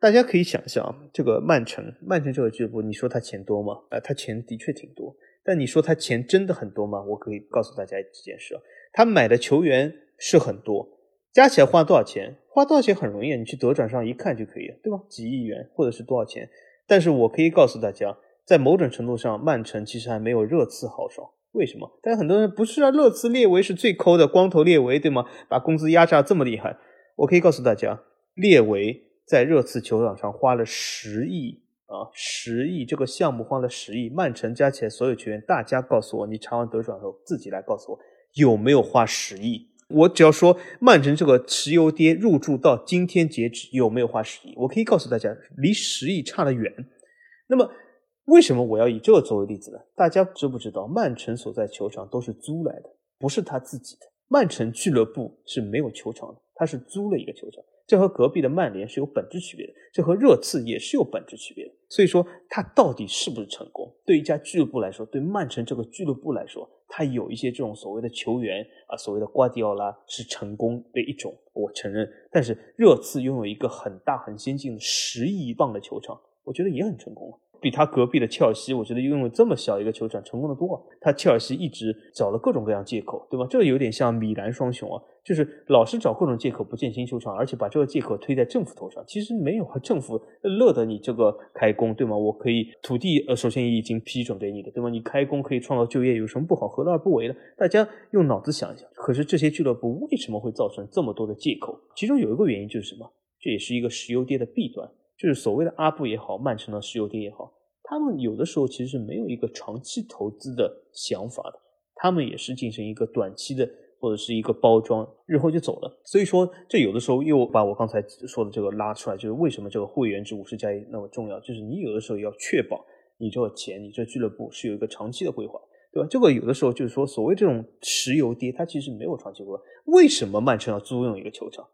大家可以想象，这个曼城，曼城这个俱乐部，你说他钱多吗？呃，他钱的确挺多，但你说他钱真的很多吗？我可以告诉大家一件事，他买的球员是很多，加起来花多少钱？花多少钱很容易，你去德转上一看就可以了，对吧？几亿元或者是多少钱？但是我可以告诉大家，在某种程度上，曼城其实还没有热刺豪爽。为什么？但是很多人不是啊，热刺列维是最抠的，光头列维对吗？把工资压榨这么厉害，我可以告诉大家，列维。在热刺球场上花了十亿啊，十亿这个项目花了十亿，曼城加起来所有球员，大家告诉我，你查完德转后自己来告诉我有没有花十亿？我只要说曼城这个石油跌入驻到今天截止有没有花十亿？我可以告诉大家，离十亿差得远。那么为什么我要以这个作为例子呢？大家知不知道曼城所在球场都是租来的，不是他自己的。曼城俱乐部是没有球场的，他是租了一个球场。这和隔壁的曼联是有本质区别的，这和热刺也是有本质区别的。所以说，他到底是不是成功？对一家俱乐部来说，对曼城这个俱乐部来说，他有一些这种所谓的球员啊，所谓的瓜迪奥拉是成功的一种，我承认。但是热刺拥有一个很大很先进的十亿磅的球场，我觉得也很成功。比他隔壁的切尔西，我觉得拥有这么小一个球场成功的多。啊他切尔西一直找了各种各样借口，对吧？这个有点像米兰双雄啊，就是老是找各种借口不建新球场，而且把这个借口推在政府头上。其实没有啊，政府乐得你这个开工，对吗？我可以土地呃，首先已经批准给你的，对吗？你开工可以创造就业，有什么不好？何乐而不为呢？大家用脑子想一想。可是这些俱乐部为什么会造成这么多的借口？其中有一个原因就是什么？这也是一个石油跌的弊端。就是所谓的阿布也好，曼城的石油跌也好，他们有的时候其实是没有一个长期投资的想法的，他们也是进行一个短期的或者是一个包装，日后就走了。所以说，这有的时候又把我刚才说的这个拉出来，就是为什么这个会员制五十加一那么重要？就是你有的时候要确保你这个钱，你这俱乐部是有一个长期的规划，对吧？这个有的时候就是说，所谓这种石油跌，它其实没有长期规划。为什么曼城要租用一个球场？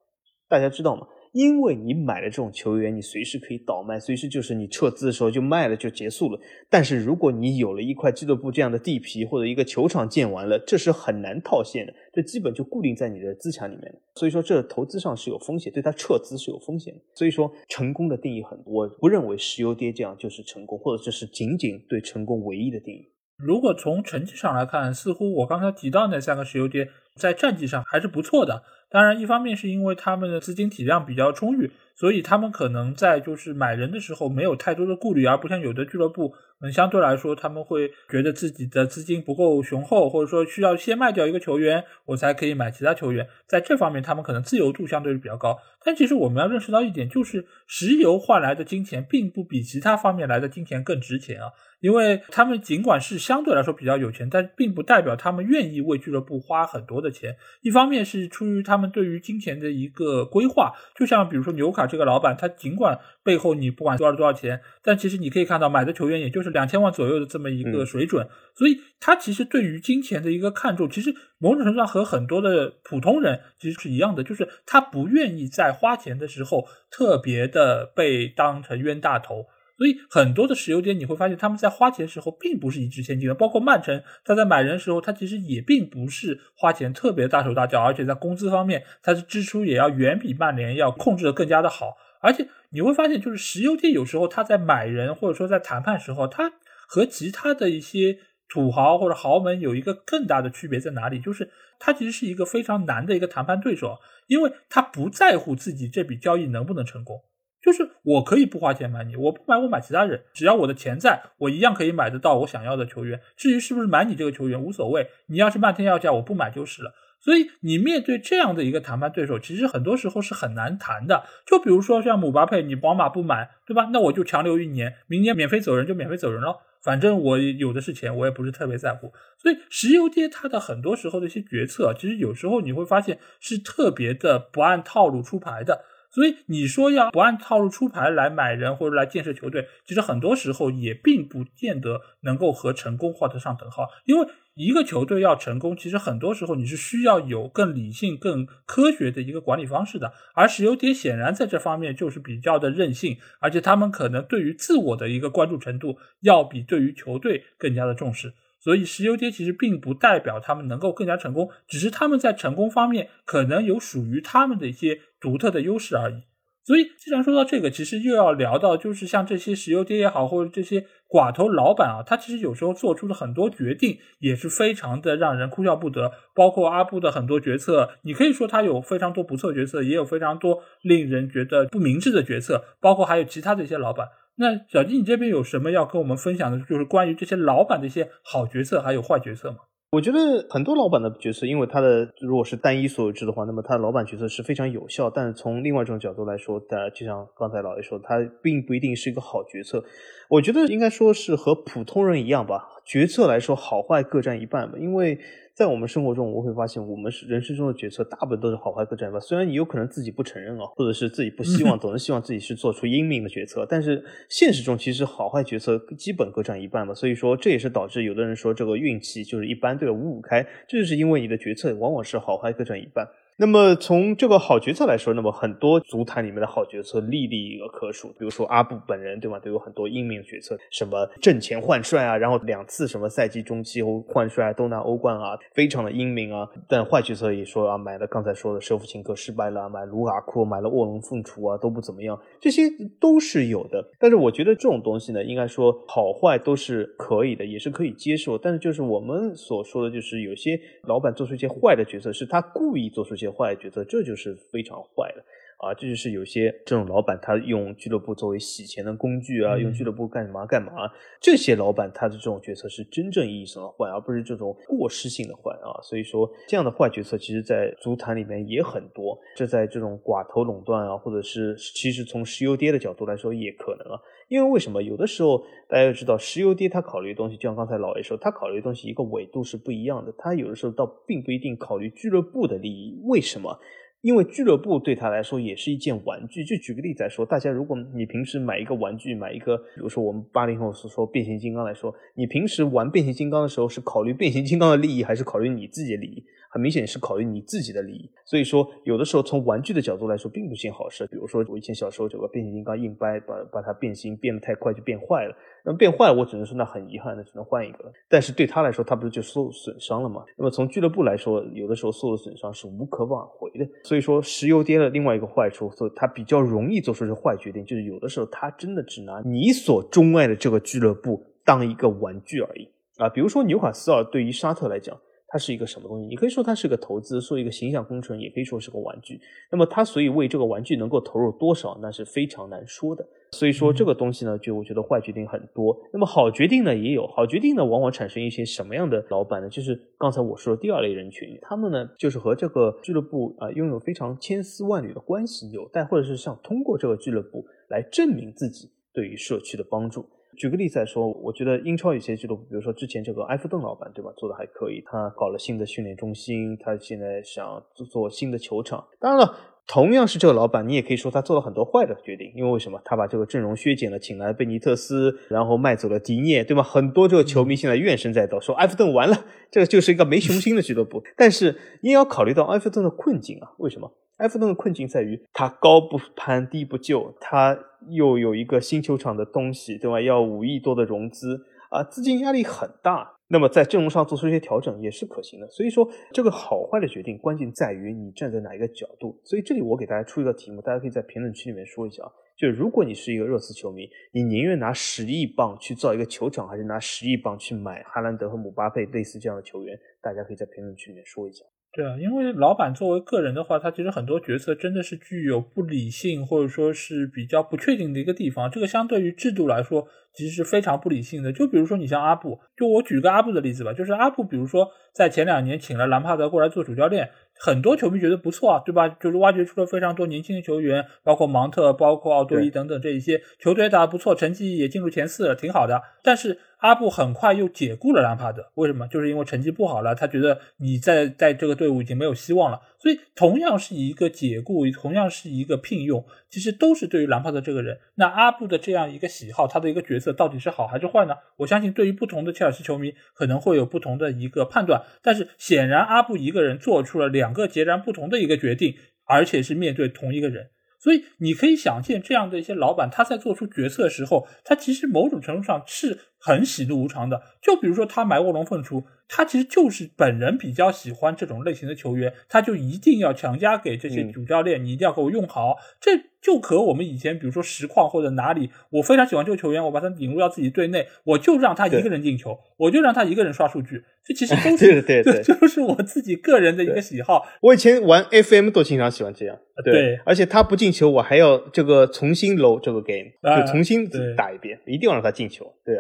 大家知道吗？因为你买了这种球员，你随时可以倒卖，随时就是你撤资的时候就卖了就结束了。但是如果你有了一块俱乐部这样的地皮或者一个球场建完了，这是很难套现的，这基本就固定在你的资产里面了。所以说这投资上是有风险，对它撤资是有风险的。所以说成功的定义很多，我不认为石油跌这样就是成功，或者这是仅仅对成功唯一的定义。如果从成绩上来看，似乎我刚才提到那三个石油跌在战绩上还是不错的。当然，一方面是因为他们的资金体量比较充裕，所以他们可能在就是买人的时候没有太多的顾虑，而不像有的俱乐部，嗯，相对来说他们会觉得自己的资金不够雄厚，或者说需要先卖掉一个球员，我才可以买其他球员。在这方面，他们可能自由度相对是比较高。但其实我们要认识到一点，就是石油换来的金钱并不比其他方面来的金钱更值钱啊。因为他们尽管是相对来说比较有钱，但并不代表他们愿意为俱乐部花很多的钱。一方面是出于他们对于金钱的一个规划，就像比如说纽卡这个老板，他尽管背后你不管多少多少钱，但其实你可以看到买的球员也就是两千万左右的这么一个水准，所以他其实对于金钱的一个看重，其实某种程度上和很多的普通人其实是一样的，就是他不愿意在花钱的时候特别的被当成冤大头。所以很多的石油跌，你会发现他们在花钱的时候并不是一掷千金的。包括曼城，他在买人时候，他其实也并不是花钱特别大手大脚，而且在工资方面，他的支出也要远比曼联要控制的更加的好。而且你会发现，就是石油跌有时候他在买人或者说在谈判时候，他和其他的一些土豪或者豪门有一个更大的区别在哪里？就是他其实是一个非常难的一个谈判对手，因为他不在乎自己这笔交易能不能成功。就是我可以不花钱买你，我不买我买其他人，只要我的钱在，我一样可以买得到我想要的球员。至于是不是买你这个球员无所谓，你要是漫天要价，我不买就是了。所以你面对这样的一个谈判对手，其实很多时候是很难谈的。就比如说像姆巴佩，你皇马不买，对吧？那我就强留一年，明年免费走人就免费走人了，反正我有的是钱，我也不是特别在乎。所以石油跌它的很多时候的一些决策，其实有时候你会发现是特别的不按套路出牌的。所以你说要不按套路出牌来买人或者来建设球队，其实很多时候也并不见得能够和成功画得上等号。因为一个球队要成功，其实很多时候你是需要有更理性、更科学的一个管理方式的。而石油跌显然在这方面就是比较的任性，而且他们可能对于自我的一个关注程度要比对于球队更加的重视。所以石油跌其实并不代表他们能够更加成功，只是他们在成功方面可能有属于他们的一些独特的优势而已。所以，既然说到这个，其实又要聊到，就是像这些石油跌也好，或者这些寡头老板啊，他其实有时候做出的很多决定也是非常的让人哭笑不得。包括阿布的很多决策，你可以说他有非常多不错决策，也有非常多令人觉得不明智的决策。包括还有其他的一些老板。那小金，你这边有什么要跟我们分享的？就是关于这些老板的一些好决策，还有坏决策吗？我觉得很多老板的决策，因为他的如果是单一所有制的话，那么他的老板决策是非常有效。但是从另外一种角度来说，当然就像刚才老爷说，他并不一定是一个好决策。我觉得应该说是和普通人一样吧，决策来说好坏各占一半吧，因为。在我们生活中，我会发现，我们是人生中的决策，大部分都是好坏各占一半。虽然你有可能自己不承认啊，或者是自己不希望，总是希望自己是做出英明的决策，但是现实中其实好坏决策基本各占一半吧。所以说，这也是导致有的人说这个运气就是一般，对五五开，这就是因为你的决策往往是好坏各占一半。那么从这个好决策来说，那么很多足坛里面的好决策历历可数，比如说阿布本人，对吗？都有很多英明决策，什么挣钱换帅啊，然后两次什么赛季中期欧换帅都拿欧冠啊，非常的英明啊。但坏决策也说啊，买了刚才说的舍甫琴科失败了，买卢卡库，买了卧龙凤雏啊，都不怎么样，这些都是有的。但是我觉得这种东西呢，应该说好坏都是可以的，也是可以接受。但是就是我们所说的就是有些老板做出一些坏的决策，是他故意做出一些。坏决策，这就是非常坏的。啊！这就是有些这种老板，他用俱乐部作为洗钱的工具啊，用俱乐部干嘛干嘛。这些老板他的这种决策是真正意义上的坏，而不是这种过失性的坏啊！所以说，这样的坏决策，其实在足坛里面也很多。这在这种寡头垄断啊，或者是其实从石油跌的角度来说也可能啊。因为为什么有的时候大家要知道，石油跌他考虑的东西，就像刚才老 A 说，他考虑的东西一个纬度是不一样的。他有的时候倒并不一定考虑俱乐部的利益。为什么？因为俱乐部对他来说也是一件玩具。就举个例子来说，大家如果你平时买一个玩具，买一个，比如说我们八零后所说变形金刚来说，你平时玩变形金刚的时候是考虑变形金刚的利益，还是考虑你自己的利益？很明显是考虑你自己的利益，所以说有的时候从玩具的角度来说，并不是件好事。比如说我以前小时候有个变形金刚硬掰，把把它变形变得太快就变坏了。那么变坏，我只能说那很遗憾，那只能换一个了。但是对他来说，他不是就受损伤了吗？那么从俱乐部来说，有的时候受的损伤是无可挽回的。所以说石油跌了，另外一个坏处，所以他比较容易做出这坏决定，就是有的时候他真的只拿你所钟爱的这个俱乐部当一个玩具而已啊。比如说纽卡斯尔对于沙特来讲。它是一个什么东西？你可以说它是个投资，说一个形象工程，也可以说是个玩具。那么它所以为这个玩具能够投入多少，那是非常难说的。所以说这个东西呢，就我觉得坏决定很多。那么好决定呢也有，好决定呢往往产生一些什么样的老板呢？就是刚才我说的第二类人群，他们呢就是和这个俱乐部啊拥有非常千丝万缕的关系纽带，或者是想通过这个俱乐部来证明自己对于社区的帮助。举个例子来说，我觉得英超有些俱乐部，比如说之前这个埃弗顿老板，对吧，做的还可以。他搞了新的训练中心，他现在想做新的球场。当然了，同样是这个老板，你也可以说他做了很多坏的决定。因为为什么？他把这个阵容削减了，请来贝尼特斯，然后卖走了迪涅，对吧？很多这个球迷现在怨声载道，说埃弗顿完了，这个就是一个没雄心的俱乐部。但是你也要考虑到埃弗顿的困境啊，为什么？埃弗顿的困境在于，他高不攀低不就，他又有一个新球场的东西，对吧？要五亿多的融资啊，资金压力很大。那么在阵容上做出一些调整也是可行的。所以说，这个好坏的决定，关键在于你站在哪一个角度。所以这里我给大家出一个题目，大家可以在评论区里面说一下啊。就如果你是一个热刺球迷，你宁愿拿十亿镑去造一个球场，还是拿十亿镑去买哈兰德和姆巴佩类似这样的球员？大家可以在评论区里面说一下。对啊，因为老板作为个人的话，他其实很多决策真的是具有不理性或者说是比较不确定的一个地方。这个相对于制度来说，其实是非常不理性的。就比如说你像阿布，就我举个阿布的例子吧，就是阿布，比如说在前两年请了兰帕德过来做主教练，很多球迷觉得不错啊，对吧？就是挖掘出了非常多年轻的球员，包括芒特、包括奥多伊等等这一些球队打得不错，成绩也进入前四了，挺好的。但是阿布很快又解雇了兰帕德，为什么？就是因为成绩不好了，他觉得你在在这个队伍已经没有希望了。所以同样是一个解雇，同样是一个聘用，其实都是对于兰帕德这个人。那阿布的这样一个喜好，他的一个角色到底是好还是坏呢？我相信对于不同的切尔西球迷可能会有不同的一个判断。但是显然阿布一个人做出了两个截然不同的一个决定，而且是面对同一个人。所以你可以想见，这样的一些老板，他在做出决策的时候，他其实某种程度上是很喜怒无常的。就比如说，他买卧龙凤雏，他其实就是本人比较喜欢这种类型的球员，他就一定要强加给这些主教练，你一定要给我用好。这就和我们以前，比如说实况或者哪里，我非常喜欢这个球员，我把他引入到自己队内，我就让他一个人进球，我就让他一个人刷数据。这其实 都是对对，就是我自己个人的一个喜好。我以前玩 FM 都经常喜欢这样，对，而且他不进球，我还要这个重新搂这个 game，就重新打一遍，一定要让他进球，对，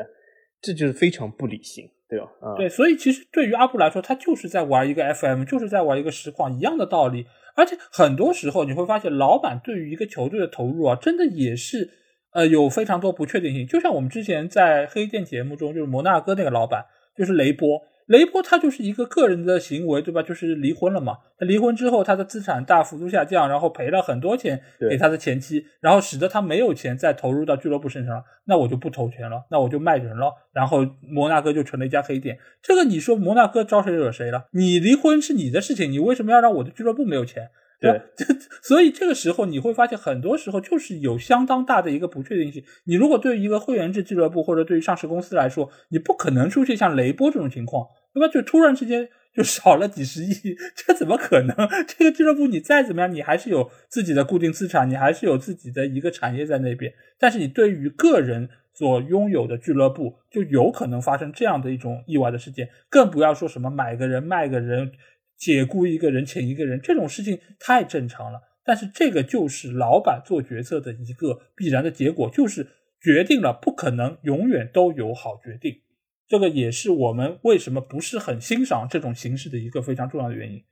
这就是非常不理性，对吧？啊，对，所以其实对于阿布来说，他就是在玩一个 FM，就是在玩一个实况，一样的道理。而且很多时候你会发现，老板对于一个球队的投入啊，真的也是呃有非常多不确定性。就像我们之前在黑店节目中，就是摩纳哥那个老板，就是雷波。雷波他就是一个个人的行为，对吧？就是离婚了嘛。他离婚之后，他的资产大幅度下降，然后赔了很多钱给他的前妻，然后使得他没有钱再投入到俱乐部身上了。那我就不投钱了，那我就卖人了，然后摩纳哥就成了一家黑店。这个你说摩纳哥招谁惹谁了？你离婚是你的事情，你为什么要让我的俱乐部没有钱？对，所以这个时候你会发现，很多时候就是有相当大的一个不确定性。你如果对于一个会员制俱乐部或者对于上市公司来说，你不可能出现像雷波这种情况，那么？就突然之间就少了几十亿，这怎么可能？这个俱乐部你再怎么样，你还是有自己的固定资产，你还是有自己的一个产业在那边。但是你对于个人所拥有的俱乐部，就有可能发生这样的一种意外的事件，更不要说什么买个人卖个人。解雇一个人，请一个人，这种事情太正常了。但是这个就是老板做决策的一个必然的结果，就是决定了不可能永远都有好决定。这个也是我们为什么不是很欣赏这种形式的一个非常重要的原因。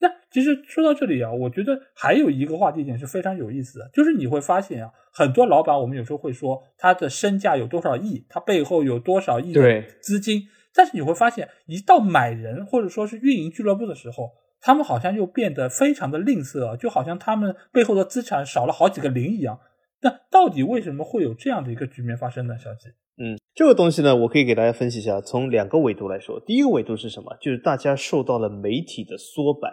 那其实说到这里啊，我觉得还有一个话题点是非常有意思的，就是你会发现啊，很多老板我们有时候会说他的身价有多少亿，他背后有多少亿的资金。但是你会发现，一到买人或者说是运营俱乐部的时候，他们好像又变得非常的吝啬，就好像他们背后的资产少了好几个零一样。那到底为什么会有这样的一个局面发生呢？小吉，嗯，这个东西呢，我可以给大家分析一下，从两个维度来说。第一个维度是什么？就是大家受到了媒体的缩摆。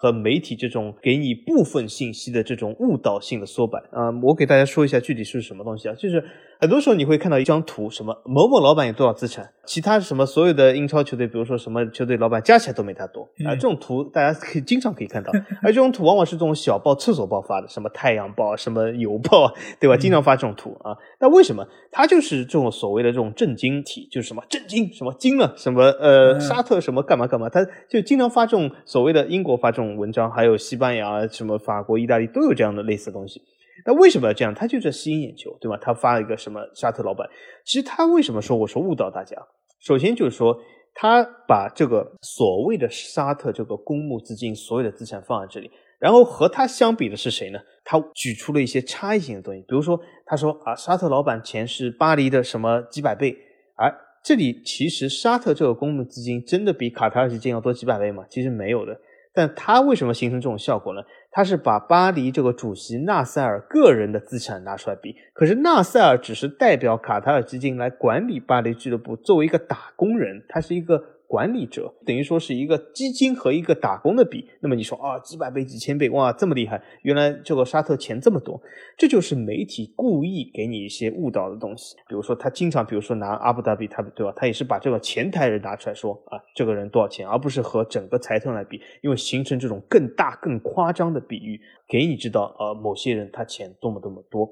和媒体这种给你部分信息的这种误导性的缩版啊，我给大家说一下具体是什么东西啊？就是很多时候你会看到一张图，什么某某老板有多少资产，其他什么所有的英超球队，比如说什么球队老板加起来都没他多啊。这种图大家可以经常可以看到，而这种图往往是这种小报、厕所报发的，什么太阳报、什么邮报，对吧？经常发这种图啊。那为什么它就是这种所谓的这种震惊体，就是什么震惊什么惊了，什么呃沙特什么干嘛干嘛，他就经常发这种所谓的英国发这种。文章还有西班牙、什么法国、意大利都有这样的类似的东西。那为什么要这样？他就是吸引眼球，对吧？他发了一个什么沙特老板？其实他为什么说我说误导大家？首先就是说，他把这个所谓的沙特这个公募资金所有的资产放在这里，然后和他相比的是谁呢？他举出了一些差异性的东西，比如说他说啊，沙特老板钱是巴黎的什么几百倍，而这里其实沙特这个公募资金真的比卡塔尔基金要多几百倍吗？其实没有的。但他为什么形成这种效果呢？他是把巴黎这个主席纳塞尔个人的资产拿出来比，可是纳塞尔只是代表卡塔尔基金来管理巴黎俱乐部，作为一个打工人，他是一个。管理者等于说是一个基金和一个打工的比，那么你说啊，几百倍、几千倍，哇，这么厉害！原来这个沙特钱这么多，这就是媒体故意给你一些误导的东西。比如说他经常，比如说拿阿布达比，他对吧？他也是把这个前台人拿出来说啊，这个人多少钱，而不是和整个财团来比，因为形成这种更大、更夸张的比喻，给你知道呃，某些人他钱多么多么多。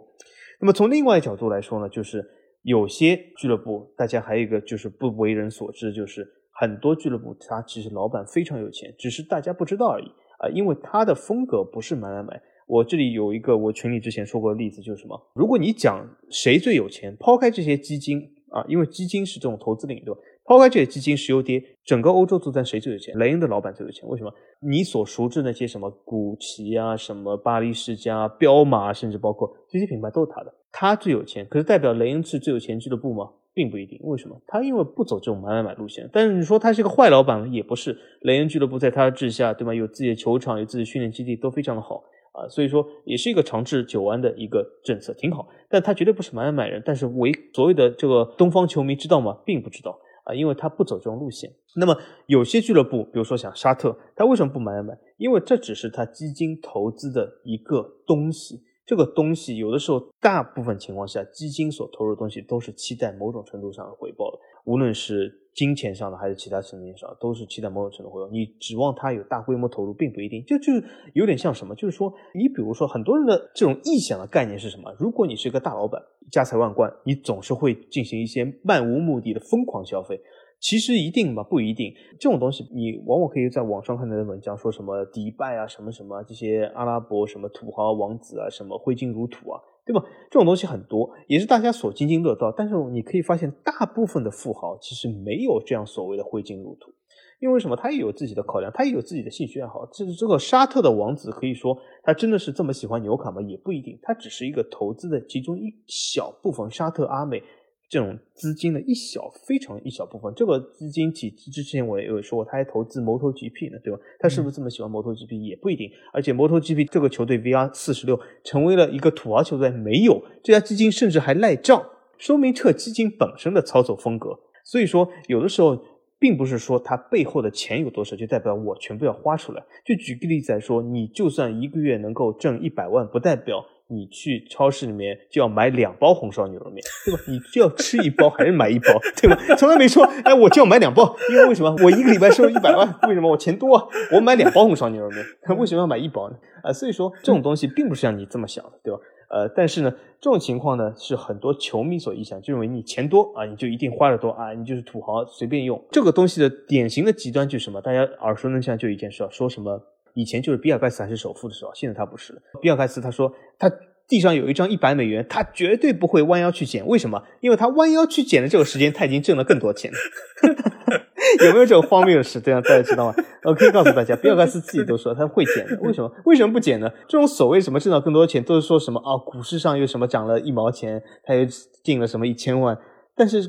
那么从另外角度来说呢，就是有些俱乐部，大家还有一个就是不为人所知，就是。很多俱乐部，他其实老板非常有钱，只是大家不知道而已啊。因为他的风格不是买买买。我这里有一个我群里之前说过的例子，就是什么？如果你讲谁最有钱，抛开这些基金啊，因为基金是这种投资领域，对吧？抛开这些基金，石油跌，整个欧洲足坛谁最有钱？雷恩的老板最有钱。为什么？你所熟知那些什么古奇啊、什么巴黎世家、彪马，甚至包括这些品牌都是他的，他最有钱。可是代表雷恩是最有钱俱乐部吗？并不一定，为什么？他因为不走这种买买买路线。但是你说他是个坏老板，也不是。雷恩俱乐部在他治下，对吧？有自己的球场，有自己的训练基地，都非常的好啊。所以说，也是一个长治久安的一个政策，挺好。但他绝对不是买买买人。但是为所谓的这个东方球迷知道吗？并不知道啊，因为他不走这种路线。那么有些俱乐部，比如说像沙特，他为什么不买买买？因为这只是他基金投资的一个东西。这个东西有的时候，大部分情况下，基金所投入的东西都是期待某种程度上的回报的，无论是金钱上的还是其他层面上，都是期待某种程度回报。你指望它有大规模投入，并不一定。就就有点像什么，就是说，你比如说，很多人的这种臆想的概念是什么？如果你是一个大老板，家财万贯，你总是会进行一些漫无目的的疯狂消费。其实一定吗？不一定。这种东西，你往往可以在网上看到的文章，说什么迪拜啊，什么什么这些阿拉伯什么土豪王子啊，什么挥金如土啊，对吧？这种东西很多，也是大家所津津乐道。但是你可以发现，大部分的富豪其实没有这样所谓的挥金如土，因为什么？他也有自己的考量，他也有自己的兴趣爱好。这这个沙特的王子，可以说他真的是这么喜欢纽卡吗？也不一定，他只是一个投资的其中一小部分。沙特阿美。这种资金的一小非常一小部分。这个资金体之前我也有说过，他还投资摩托 GP 呢，对吧？他是不是这么喜欢摩托 GP 也不一定。而且摩托 GP 这个球队 VR 四十六成为了一个土豪球队，没有这家基金甚至还赖账，说明这基金本身的操作风格。所以说，有的时候并不是说他背后的钱有多少，就代表我全部要花出来。就举个例子来说，你就算一个月能够挣一百万，不代表。你去超市里面就要买两包红烧牛肉面，对吧？你就要吃一包还是买一包，对吧？从来没说，哎，我就要买两包，因为为什么？我一个礼拜收入一百万，为什么我钱多？我买两包红烧牛肉面，为什么要买一包呢？啊，所以说这种东西并不是像你这么想的，对吧？呃，但是呢，这种情况呢是很多球迷所臆想，就认为你钱多啊，你就一定花的多啊，你就是土豪，随便用。这个东西的典型的极端就是什么？大家耳熟能详就一件事，说什么？以前就是比尔盖茨还是首富的时候，现在他不是了。比尔盖茨他说他地上有一张一百美元，他绝对不会弯腰去捡。为什么？因为他弯腰去捡的这个时间，他已经挣了更多钱。有没有这种荒谬的事？这样大家知道吗？我可以告诉大家，比尔盖茨自己都说他会捡的。为什么？为什么不捡呢？这种所谓什么挣到更多钱，都是说什么啊？股市上又什么涨了一毛钱，他又进了什么一千万。但是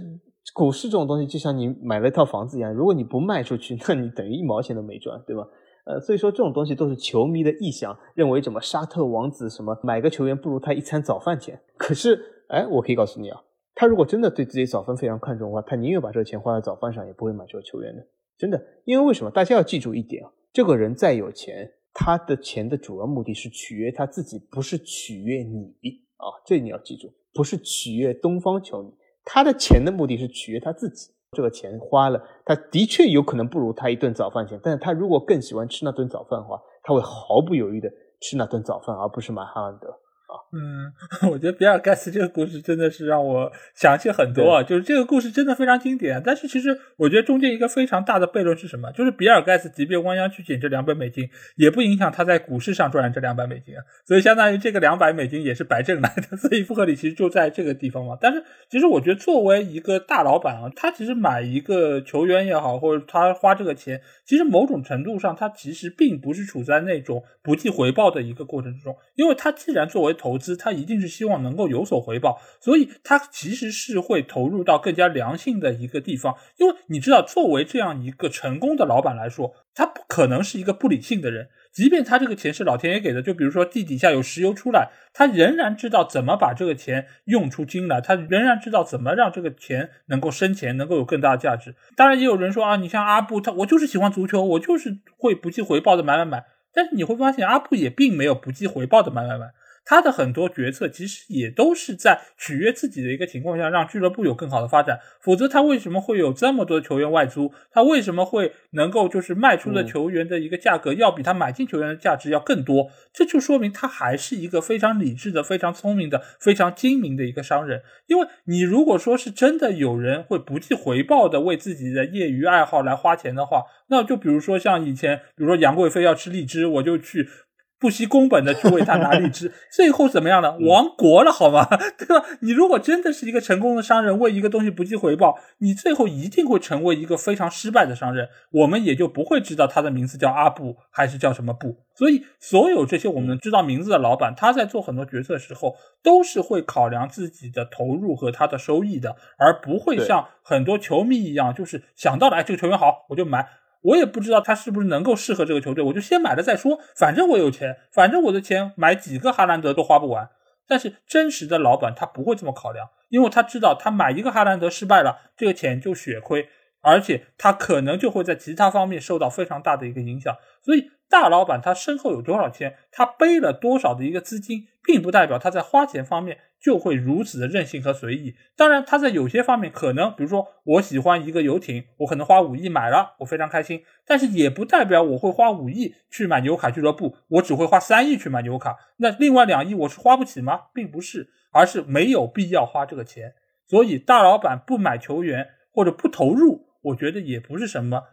股市这种东西，就像你买了一套房子一样，如果你不卖出去，那你等于一毛钱都没赚，对吧？呃，所以说这种东西都是球迷的臆想，认为怎么沙特王子什么买个球员不如他一餐早饭钱。可是，哎，我可以告诉你啊，他如果真的对自己早饭非常看重的话，他宁愿把这个钱花在早饭上，也不会买这个球员的。真的，因为为什么？大家要记住一点啊，这个人再有钱，他的钱的主要目的是取悦他自己，不是取悦你啊。这你要记住，不是取悦东方球迷，他的钱的目的是取悦他自己。这个钱花了，他的确有可能不如他一顿早饭钱。但是他如果更喜欢吃那顿早饭的话，他会毫不犹豫的吃那顿早饭，而不是买哈兰德。嗯，我觉得比尔盖茨这个故事真的是让我想起很多啊，就是这个故事真的非常经典。但是其实我觉得中间一个非常大的悖论是什么？就是比尔盖茨即便弯腰去捡这两百美金，也不影响他在股市上赚这两百美金啊。所以相当于这个两百美金也是白挣来的。所以不合理其实就在这个地方嘛。但是其实我觉得作为一个大老板啊，他其实买一个球员也好，或者他花这个钱，其实某种程度上他其实并不是处在那种不计回报的一个过程之中，因为他既然作为投资，他一定是希望能够有所回报，所以他其实是会投入到更加良性的一个地方。因为你知道，作为这样一个成功的老板来说，他不可能是一个不理性的人。即便他这个钱是老天爷给的，就比如说地底下有石油出来，他仍然知道怎么把这个钱用出金来，他仍然知道怎么让这个钱能够生钱，能够有更大的价值。当然，也有人说啊，你像阿布，他我就是喜欢足球，我就是会不计回报的买买买。但是你会发现，阿布也并没有不计回报的买买买。他的很多决策其实也都是在取悦自己的一个情况下，让俱乐部有更好的发展。否则，他为什么会有这么多球员外租？他为什么会能够就是卖出的球员的一个价格要比他买进球员的价值要更多？这就说明他还是一个非常理智的、非常聪明的、非常精明的一个商人。因为你如果说是真的有人会不计回报的为自己的业余爱好来花钱的话，那就比如说像以前，比如说杨贵妃要吃荔枝，我就去。不惜工本的去为他拿荔枝，最后怎么样呢？亡国了，好吗？对吧？你如果真的是一个成功的商人，为一个东西不计回报，你最后一定会成为一个非常失败的商人。我们也就不会知道他的名字叫阿布还是叫什么布。所以，所有这些我们知道名字的老板，他在做很多决策的时候，都是会考量自己的投入和他的收益的，而不会像很多球迷一样，就是想到了，哎，这个球员好，我就买。我也不知道他是不是能够适合这个球队，我就先买了再说。反正我有钱，反正我的钱买几个哈兰德都花不完。但是真实的老板他不会这么考量，因为他知道他买一个哈兰德失败了，这个钱就血亏，而且他可能就会在其他方面受到非常大的一个影响。所以大老板他身后有多少钱，他背了多少的一个资金，并不代表他在花钱方面。就会如此的任性和随意。当然，他在有些方面可能，比如说，我喜欢一个游艇，我可能花五亿买了，我非常开心。但是也不代表我会花五亿去买纽卡俱乐部，我只会花三亿去买纽卡。那另外两亿我是花不起吗？并不是，而是没有必要花这个钱。所以大老板不买球员或者不投入，我觉得也不是什么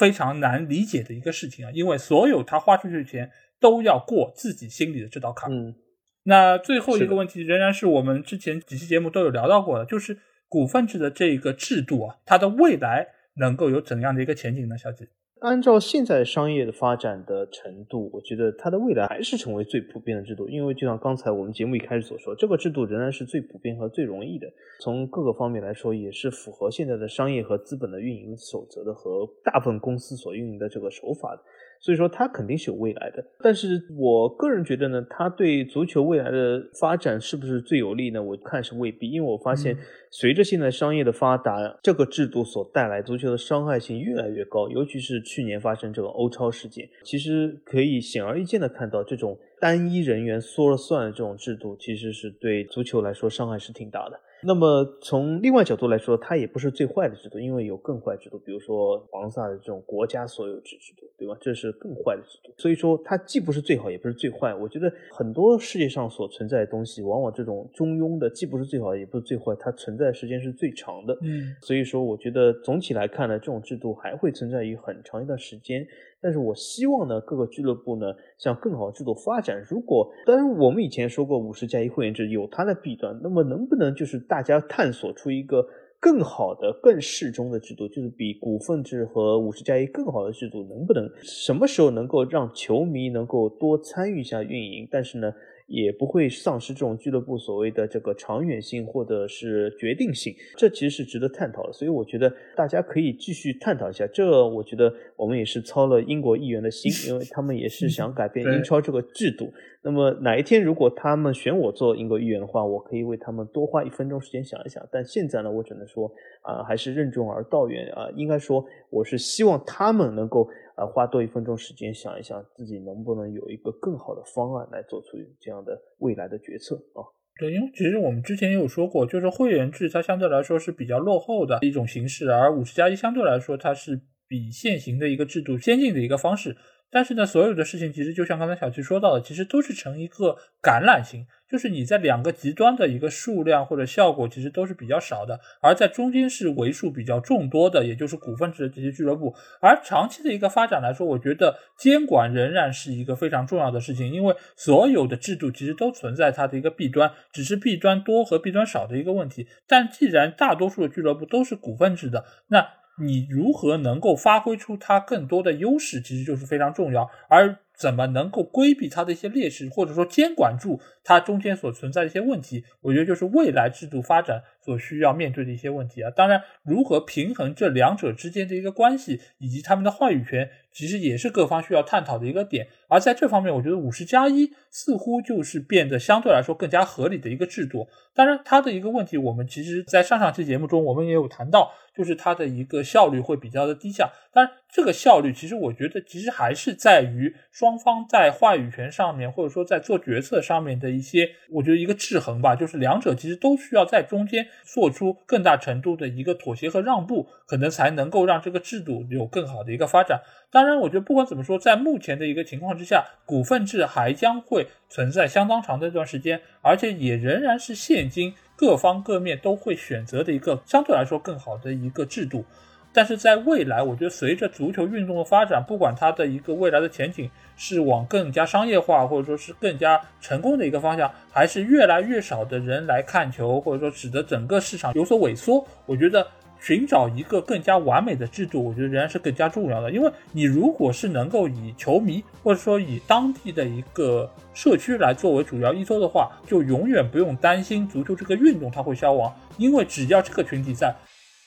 非常难理解的一个事情啊。因为所有他花出去的钱都要过自己心里的这道坎。嗯。那最后一个问题仍然是我们之前几期节目都有聊到过的，就是股份制的这个制度啊，它的未来能够有怎样的一个前景呢？小吉，按照现在商业的发展的程度，我觉得它的未来还是成为最普遍的制度。因为就像刚才我们节目一开始所说，这个制度仍然是最普遍和最容易的。从各个方面来说，也是符合现在的商业和资本的运营守则的，和大部分公司所运营的这个手法的。所以说它肯定是有未来的，但是我个人觉得呢，它对足球未来的发展是不是最有利呢？我看是未必，因为我发现随着现在商业的发达，这个制度所带来足球的伤害性越来越高，尤其是去年发生这个欧超事件，其实可以显而易见的看到，这种单一人员说了算的这种制度，其实是对足球来说伤害是挺大的。那么从另外角度来说，它也不是最坏的制度，因为有更坏制度，比如说黄萨的这种国家所有制制度，对吧？这是更坏的制度。所以说它既不是最好，也不是最坏。我觉得很多世界上所存在的东西，往往这种中庸的，既不是最好，也不是最坏，它存在的时间是最长的。嗯，所以说我觉得总体来看呢，这种制度还会存在于很长一段时间。但是我希望呢，各个俱乐部呢向更好的制度发展。如果当然，我们以前说过五十加一会员制有它的弊端，那么能不能就是大家探索出一个更好的、更适中的制度，就是比股份制和五十加一更好的制度，能不能什么时候能够让球迷能够多参与一下运营？但是呢？也不会丧失这种俱乐部所谓的这个长远性或者是决定性，这其实是值得探讨的。所以我觉得大家可以继续探讨一下。这我觉得我们也是操了英国议员的心，因为他们也是想改变英超这个制度。那么哪一天如果他们选我做英国议员的话，我可以为他们多花一分钟时间想一想。但现在呢，我只能说啊，还是任重而道远啊。应该说，我是希望他们能够。啊，花多一分钟时间想一想，自己能不能有一个更好的方案来做出这样的未来的决策啊？对，因为其实我们之前也有说过，就是会员制它相对来说是比较落后的一种形式，而五十加一相对来说它是比现行的一个制度先进的一个方式。但是呢，所有的事情其实就像刚才小七说到的，其实都是成一个橄榄型，就是你在两个极端的一个数量或者效果其实都是比较少的，而在中间是为数比较众多的，也就是股份制的这些俱乐部。而长期的一个发展来说，我觉得监管仍然是一个非常重要的事情，因为所有的制度其实都存在它的一个弊端，只是弊端多和弊端少的一个问题。但既然大多数的俱乐部都是股份制的，那你如何能够发挥出它更多的优势，其实就是非常重要。而怎么能够规避它的一些劣势，或者说监管住它中间所存在的一些问题，我觉得就是未来制度发展所需要面对的一些问题啊。当然，如何平衡这两者之间的一个关系，以及他们的话语权，其实也是各方需要探讨的一个点。而在这方面，我觉得五十加一似乎就是变得相对来说更加合理的一个制度。当然，它的一个问题，我们其实在上上期节目中我们也有谈到，就是它的一个效率会比较的低下。当然，这个效率其实我觉得其实还是在于双。方在话语权上面，或者说在做决策上面的一些，我觉得一个制衡吧，就是两者其实都需要在中间做出更大程度的一个妥协和让步，可能才能够让这个制度有更好的一个发展。当然，我觉得不管怎么说，在目前的一个情况之下，股份制还将会存在相当长的一段时间，而且也仍然是现今各方各面都会选择的一个相对来说更好的一个制度。但是在未来，我觉得随着足球运动的发展，不管它的一个未来的前景是往更加商业化，或者说是更加成功的一个方向，还是越来越少的人来看球，或者说使得整个市场有所萎缩，我觉得寻找一个更加完美的制度，我觉得仍然是更加重要的。因为你如果是能够以球迷或者说以当地的一个社区来作为主要依托的话，就永远不用担心足球这个运动它会消亡，因为只要这个群体在。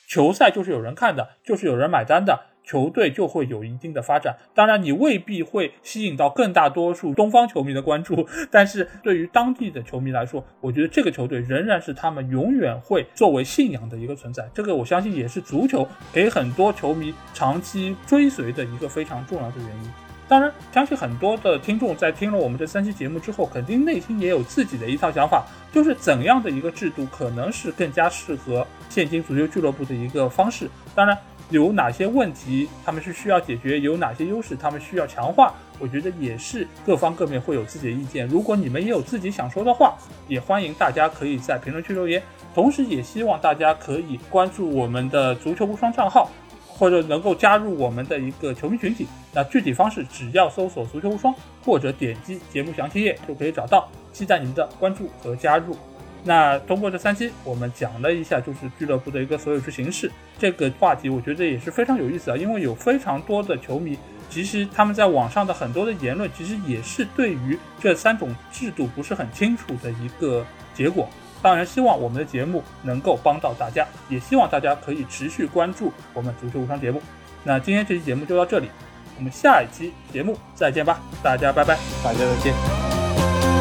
球赛就是有人看的，就是有人买单的，球队就会有一定的发展。当然，你未必会吸引到更大多数东方球迷的关注，但是对于当地的球迷来说，我觉得这个球队仍然是他们永远会作为信仰的一个存在。这个我相信也是足球给很多球迷长期追随的一个非常重要的原因。当然，相信很多的听众在听了我们这三期节目之后，肯定内心也有自己的一套想法，就是怎样的一个制度可能是更加适合现今足球俱乐部的一个方式。当然，有哪些问题他们是需要解决，有哪些优势他们需要强化，我觉得也是各方各面会有自己的意见。如果你们也有自己想说的话，也欢迎大家可以在评论区留言。同时，也希望大家可以关注我们的足球无双账号。或者能够加入我们的一个球迷群体，那具体方式只要搜索“足球无双”或者点击节目详情页就可以找到。期待你们的关注和加入。那通过这三期，我们讲了一下就是俱乐部的一个所有制形式这个话题，我觉得也是非常有意思啊，因为有非常多的球迷，其实他们在网上的很多的言论，其实也是对于这三种制度不是很清楚的一个结果。当然，希望我们的节目能够帮到大家，也希望大家可以持续关注我们足球无双节目。那今天这期节目就到这里，我们下一期节目再见吧，大家拜拜，大家再见。